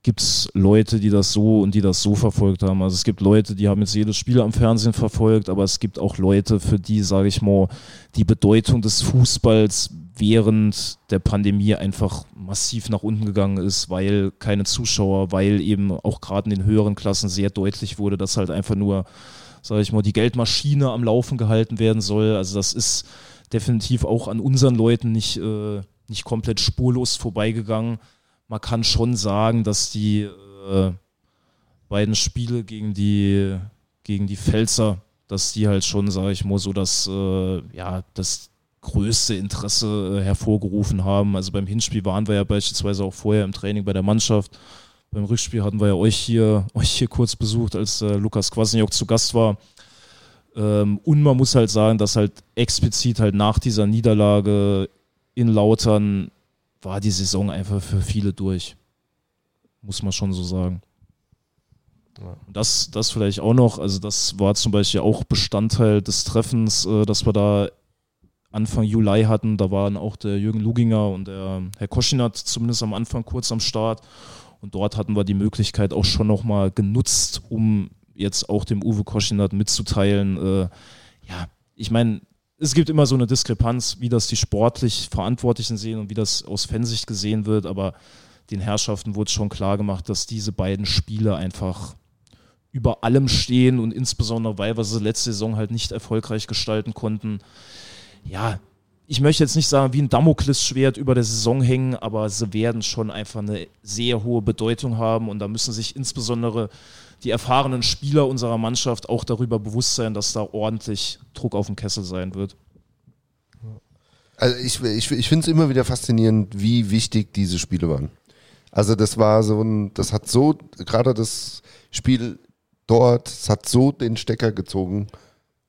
D: gibt es Leute, die das so und die das so verfolgt haben. Also es gibt Leute, die haben jetzt jedes Spiel am Fernsehen verfolgt, aber es gibt auch Leute, für die, sage ich mal, die Bedeutung des Fußballs während der Pandemie einfach massiv nach unten gegangen ist, weil keine Zuschauer, weil eben auch gerade in den höheren Klassen sehr deutlich wurde, dass halt einfach nur, sage ich mal, die Geldmaschine am Laufen gehalten werden soll. Also das ist definitiv auch an unseren Leuten nicht, äh, nicht komplett spurlos vorbeigegangen man kann schon sagen, dass die äh, beiden Spiele gegen die, gegen die Pfälzer, dass die halt schon, sage ich mal, so das, äh, ja, das größte Interesse äh, hervorgerufen haben. Also beim Hinspiel waren wir ja beispielsweise auch vorher im Training bei der Mannschaft. Beim Rückspiel hatten wir ja euch hier, euch hier kurz besucht, als äh, Lukas Kwasniok zu Gast war. Ähm, und man muss halt sagen, dass halt explizit halt nach dieser Niederlage in Lautern war die Saison einfach für viele durch. Muss man schon so sagen. Und das, das vielleicht auch noch, also das war zum Beispiel auch Bestandteil des Treffens, äh, das wir da Anfang Juli hatten. Da waren auch der Jürgen Luginger und der Herr Koschinat zumindest am Anfang kurz am Start. Und dort hatten wir die Möglichkeit auch schon nochmal genutzt, um jetzt auch dem Uwe Koschinat mitzuteilen, äh, ja, ich meine, es gibt immer so eine Diskrepanz, wie das die sportlich Verantwortlichen sehen und wie das aus Fansicht gesehen wird, aber den Herrschaften wurde schon klar gemacht, dass diese beiden Spiele einfach über allem stehen und insbesondere weil wir sie letzte Saison halt nicht erfolgreich gestalten konnten. Ja, ich möchte jetzt nicht sagen, wie ein Damoklesschwert über der Saison hängen, aber sie werden schon einfach eine sehr hohe Bedeutung haben und da müssen sich insbesondere die erfahrenen Spieler unserer Mannschaft auch darüber bewusst sein, dass da ordentlich Druck auf dem Kessel sein wird.
C: Also ich, ich, ich finde es immer wieder faszinierend, wie wichtig diese Spiele waren. Also das war so ein, das hat so, gerade das Spiel dort, es hat so den Stecker gezogen.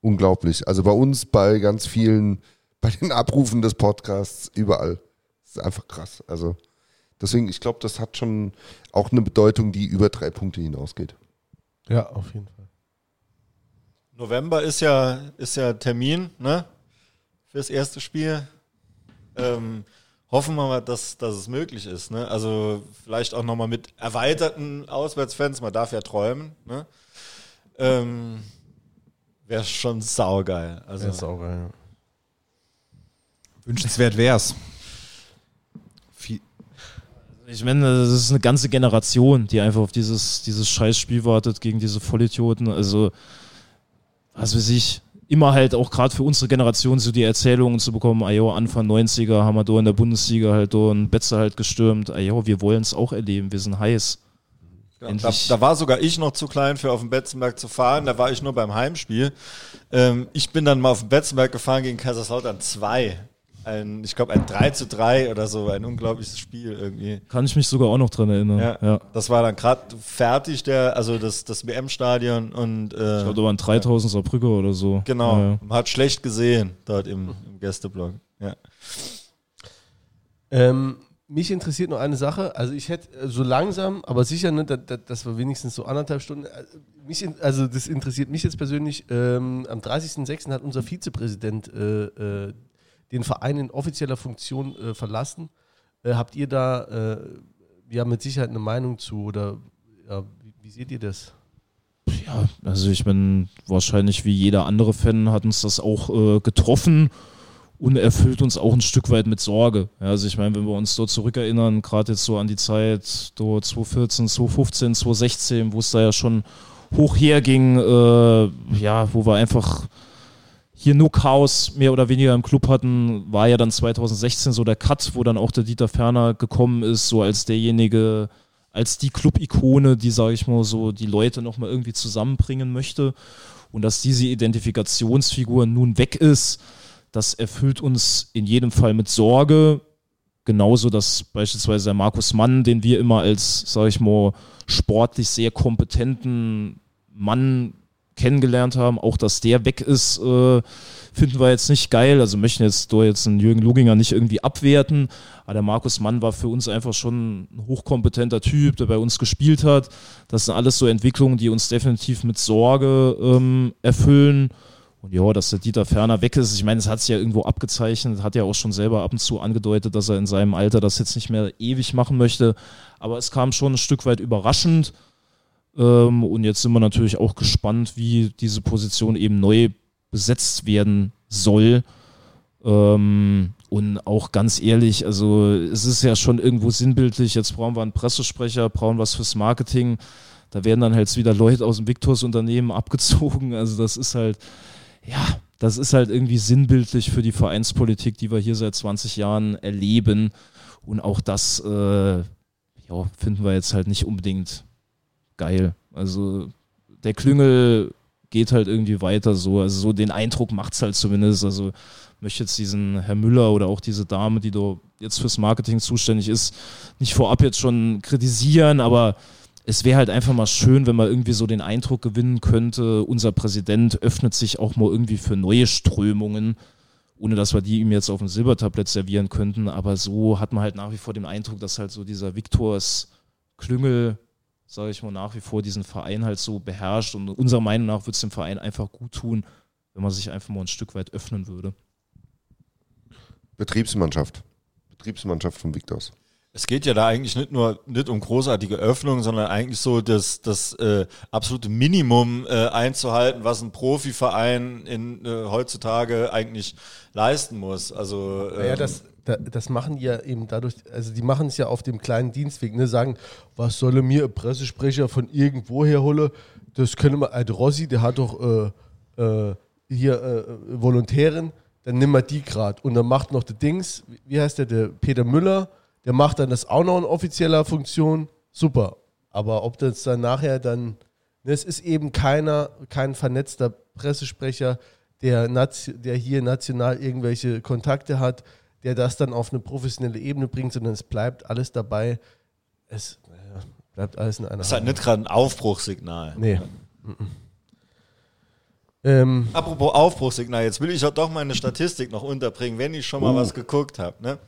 C: Unglaublich. Also bei uns, bei ganz vielen, bei den Abrufen des Podcasts, überall. Das ist einfach krass. Also deswegen, ich glaube, das hat schon auch eine Bedeutung, die über drei Punkte hinausgeht.
A: Ja, auf jeden Fall.
B: November ist ja, ist ja Termin, ne? Fürs erste Spiel. Ähm, hoffen wir mal, dass, dass es möglich ist. Ne? Also vielleicht auch nochmal mit erweiterten Auswärtsfans, man darf ja träumen. Ne? Ähm, Wäre schon saugeil. Also,
A: ja, saugeil, ja.
E: Wünschenswert wär's.
D: Ich meine, das ist eine ganze Generation, die einfach auf dieses, dieses Scheißspiel wartet gegen diese Vollidioten. Also, was weiß ich, immer halt auch gerade für unsere Generation so die Erzählungen zu bekommen, ajo, Anfang 90er haben wir da in der Bundesliga halt da ein Betze halt gestürmt, ajo, wir wollen es auch erleben, wir sind heiß.
B: Ja, da, da, war sogar ich noch zu klein für auf den Betzenberg zu fahren, da war ich nur beim Heimspiel. Ähm, ich bin dann mal auf den Betzenberg gefahren gegen Kaiserslautern 2 ein, ich glaube, ein 3 zu 3 oder so, ein unglaubliches Spiel irgendwie.
D: Kann ich mich sogar auch noch dran erinnern.
B: Ja, ja. das war dann gerade fertig, der, also das, das WM-Stadion und.
D: Äh, ich glaube, da waren 3000 ja. Brücke oder so.
B: Genau, ja, man hat schlecht gesehen dort im, im Gästeblock. Ja.
A: Ähm, mich interessiert noch eine Sache. Also ich hätte äh, so langsam, aber sicher, ne, das, das war wenigstens so anderthalb Stunden. Äh, mich, also das interessiert mich jetzt persönlich. Ähm, am 30.06. hat unser Vizepräsident äh, äh, den Verein in offizieller Funktion äh, verlassen. Äh, habt ihr da äh, ja mit Sicherheit eine Meinung zu oder ja, wie, wie, seht ihr das?
D: Ja, also ich bin wahrscheinlich wie jeder andere Fan hat uns das auch äh, getroffen und erfüllt uns auch ein Stück weit mit Sorge. Ja, also ich meine, wenn wir uns dort zurückerinnern, gerade jetzt so an die Zeit dort 2014, 2015, 2016, wo es da ja schon hoch herging, äh, ja, wo wir einfach hier nur Chaos mehr oder weniger im Club hatten, war ja dann 2016 so der Cut, wo dann auch der Dieter Ferner gekommen ist, so als derjenige, als die Club-Ikone, die, sage ich mal, so die Leute nochmal irgendwie zusammenbringen möchte. Und dass diese Identifikationsfigur nun weg ist, das erfüllt uns in jedem Fall mit Sorge. Genauso, dass beispielsweise der Markus Mann, den wir immer als, sage ich mal, sportlich sehr kompetenten Mann kennengelernt haben. Auch, dass der weg ist, äh, finden wir jetzt nicht geil. Also möchten jetzt da jetzt einen Jürgen Luginger nicht irgendwie abwerten. Aber der Markus Mann war für uns einfach schon ein hochkompetenter Typ, der bei uns gespielt hat. Das sind alles so Entwicklungen, die uns definitiv mit Sorge ähm, erfüllen. Und ja, dass der Dieter Ferner weg ist, ich meine, es hat sich ja irgendwo abgezeichnet, hat ja auch schon selber ab und zu angedeutet, dass er in seinem Alter das jetzt nicht mehr ewig machen möchte. Aber es kam schon ein Stück weit überraschend. Ähm, und jetzt sind wir natürlich auch gespannt, wie diese Position eben neu besetzt werden soll. Ähm, und auch ganz ehrlich, also es ist ja schon irgendwo sinnbildlich, jetzt brauchen wir einen Pressesprecher, brauchen was fürs Marketing. Da werden dann halt wieder Leute aus dem Victors Unternehmen abgezogen. Also das ist halt, ja, das ist halt irgendwie sinnbildlich für die Vereinspolitik, die wir hier seit 20 Jahren erleben. Und auch das äh, ja, finden wir jetzt halt nicht unbedingt geil. Also der Klüngel geht halt irgendwie weiter so. Also so den Eindruck macht es halt zumindest. Also möchte jetzt diesen Herr Müller oder auch diese Dame, die da jetzt fürs Marketing zuständig ist, nicht vorab jetzt schon kritisieren, aber es wäre halt einfach mal schön, wenn man irgendwie so den Eindruck gewinnen könnte, unser Präsident öffnet sich auch mal irgendwie für neue Strömungen, ohne dass wir die ihm jetzt auf dem Silbertablett servieren könnten. Aber so hat man halt nach wie vor den Eindruck, dass halt so dieser Viktors Klüngel sage ich mal, nach wie vor diesen Verein halt so beherrscht. Und unserer Meinung nach würde es dem Verein einfach gut tun, wenn man sich einfach mal ein Stück weit öffnen würde.
C: Betriebsmannschaft. Betriebsmannschaft von Victors.
B: Es geht ja da eigentlich nicht nur nicht um großartige Öffnungen, sondern eigentlich so das, das äh, absolute Minimum äh, einzuhalten, was ein Profiverein in, äh, heutzutage eigentlich leisten muss. Also
A: ähm, ja, das, das machen die ja eben dadurch, also die machen es ja auf dem kleinen Dienstweg, ne, sagen, was solle mir ein Pressesprecher von irgendwo herholen? Das können wir, Ad Rossi, der hat doch äh, äh, hier äh, Volontären, dann nimm mal die grad. Und dann macht noch der Dings, wie heißt der, der Peter Müller, der macht dann das auch noch in offizieller Funktion. Super. Aber ob das dann nachher dann, ne, es ist eben keiner, kein vernetzter Pressesprecher, der, der hier national irgendwelche Kontakte hat, der das dann auf eine professionelle Ebene bringt, sondern es bleibt alles dabei. Es naja, bleibt alles in einer.
B: Das ist halt nicht gerade ein Aufbruchssignal.
A: Nee. Ähm,
B: Apropos Aufbruchssignal, jetzt will ich doch meine Statistik noch unterbringen, wenn ich schon mal uh. was geguckt habe. Ne?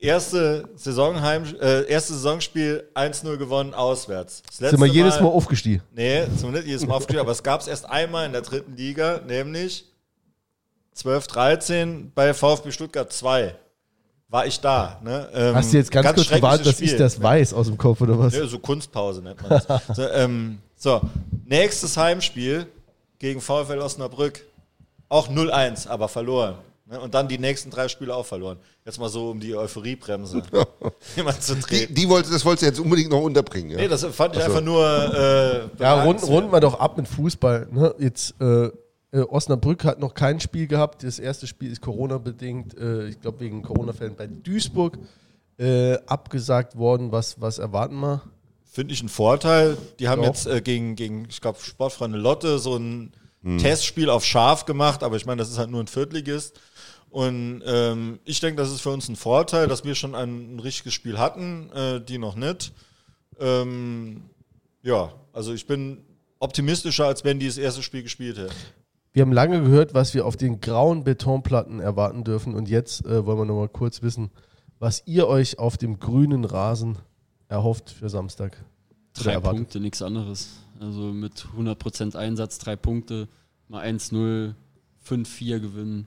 B: Erste, Saisonheim, äh, erste Saisonspiel 1-0 gewonnen auswärts.
A: Das sind wir jedes Mal aufgestiegen?
B: Nee, sind nicht jedes Mal aufgestiegen, aber es gab es erst einmal in der dritten Liga, nämlich 12-13 bei VfB Stuttgart 2 war ich da. Ne?
A: Ähm, Hast du jetzt ganz, ganz kurz gewartet, dass ich das weiß aus dem Kopf oder was?
B: Ja, so Kunstpause nennt man das. so, ähm, so, nächstes Heimspiel gegen VfL Osnabrück. Auch 0-1, aber verloren. Ne? Und dann die nächsten drei Spiele auch verloren. Jetzt mal so, um die Euphoriebremse
C: zu treten. Die, die wollte, das wolltest du jetzt unbedingt noch unterbringen. Ja?
B: Nee, das fand ich also. einfach nur. Äh,
A: ja, runden, runden wir doch ab mit Fußball. Ne? Jetzt. Äh, äh, Osnabrück hat noch kein Spiel gehabt. Das erste Spiel ist Corona-bedingt, äh, ich glaube wegen Corona-Fällen bei Duisburg äh, abgesagt worden. Was, was erwarten wir?
B: Finde ich einen Vorteil. Die haben Doch. jetzt äh, gegen, gegen, ich glaube, Sportfreunde Lotte so ein hm. Testspiel auf scharf gemacht, aber ich meine, das ist halt nur ein Viertligist. Und ähm, ich denke, das ist für uns ein Vorteil, dass wir schon ein, ein richtiges Spiel hatten, äh, die noch nicht. Ähm, ja, also ich bin optimistischer, als wenn die das erste Spiel gespielt hätten.
A: Wir haben lange gehört, was wir auf den grauen Betonplatten erwarten dürfen. Und jetzt äh, wollen wir noch mal kurz wissen, was ihr euch auf dem grünen Rasen erhofft für Samstag.
F: Drei Punkte, nichts anderes. Also mit 100% Einsatz, drei Punkte, mal 1-0, 5-4 gewinnen.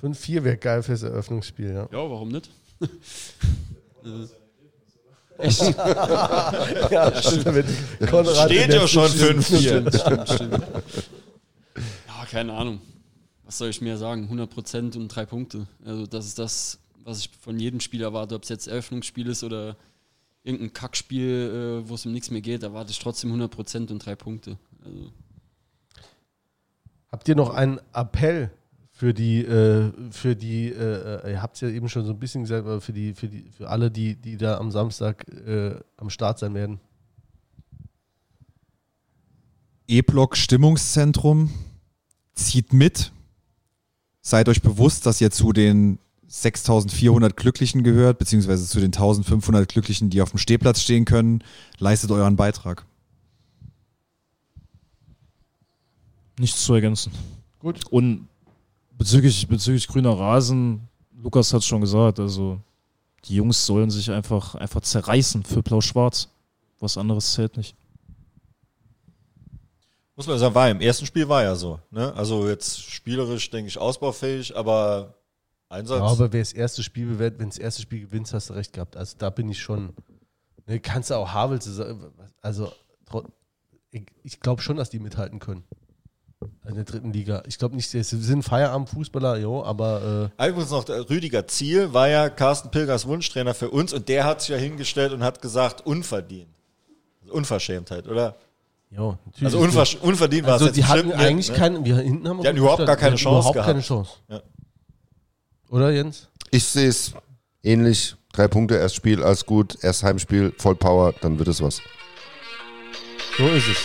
A: 5-4 wäre geil fürs Eröffnungsspiel, ja.
F: Ja, warum nicht?
B: Echt? ja, stimmt. Steht ja schon 5-4. Stimmt, stimmt
F: keine Ahnung. Was soll ich mehr sagen? 100% und drei Punkte. Also das ist das, was ich von jedem Spiel erwarte. Ob es jetzt Eröffnungsspiel ist oder irgendein Kackspiel, äh, wo es um nichts mehr geht, erwarte ich trotzdem 100% und drei Punkte. Also.
A: Habt ihr noch einen Appell für die, äh, für die, äh, ihr habt es ja eben schon so ein bisschen gesagt, aber für die, für die, für alle, die, die da am Samstag äh, am Start sein werden?
E: E-Block Stimmungszentrum zieht mit. Seid euch bewusst, dass ihr zu den 6400 Glücklichen gehört, beziehungsweise zu den 1500 Glücklichen, die auf dem Stehplatz stehen können. Leistet euren Beitrag.
D: Nichts zu ergänzen. Gut. Und bezüglich, bezüglich grüner Rasen, Lukas hat es schon gesagt, also die Jungs sollen sich einfach, einfach zerreißen für Blau-Schwarz. Was anderes zählt nicht.
B: Muss man sagen, war im ersten Spiel war ja so. Ne? Also jetzt spielerisch, denke ich, ausbaufähig, aber Einsatz. Ja,
A: aber wer das erste Spiel bewertet, wenn das erste Spiel gewinnst, hast du recht gehabt. Also da bin ich schon. Ne, kannst du auch Havels, also ich, ich glaube schon, dass die mithalten können. In der dritten Liga. Ich glaube nicht, sie sind Feierabendfußballer, jo, aber.
B: Äh Übrigens noch, Rüdiger Ziel war ja Carsten Pilgers Wunschtrainer für uns und der hat sich ja hingestellt und hat gesagt, unverdient. Unverschämtheit, oder?
A: Ja,
B: Also unver unverdient war
A: also
B: es.
A: Die hatten eigentlich ne? keinen, wir hinten haben
B: Die hatten überhaupt gar keine Chance
A: überhaupt gehabt. keine Chance. Ja. Oder Jens?
C: Ich sehe es ähnlich. Drei Punkte, erst Spiel, alles gut, erst Heimspiel, voll Power, dann wird es was.
A: So ist es.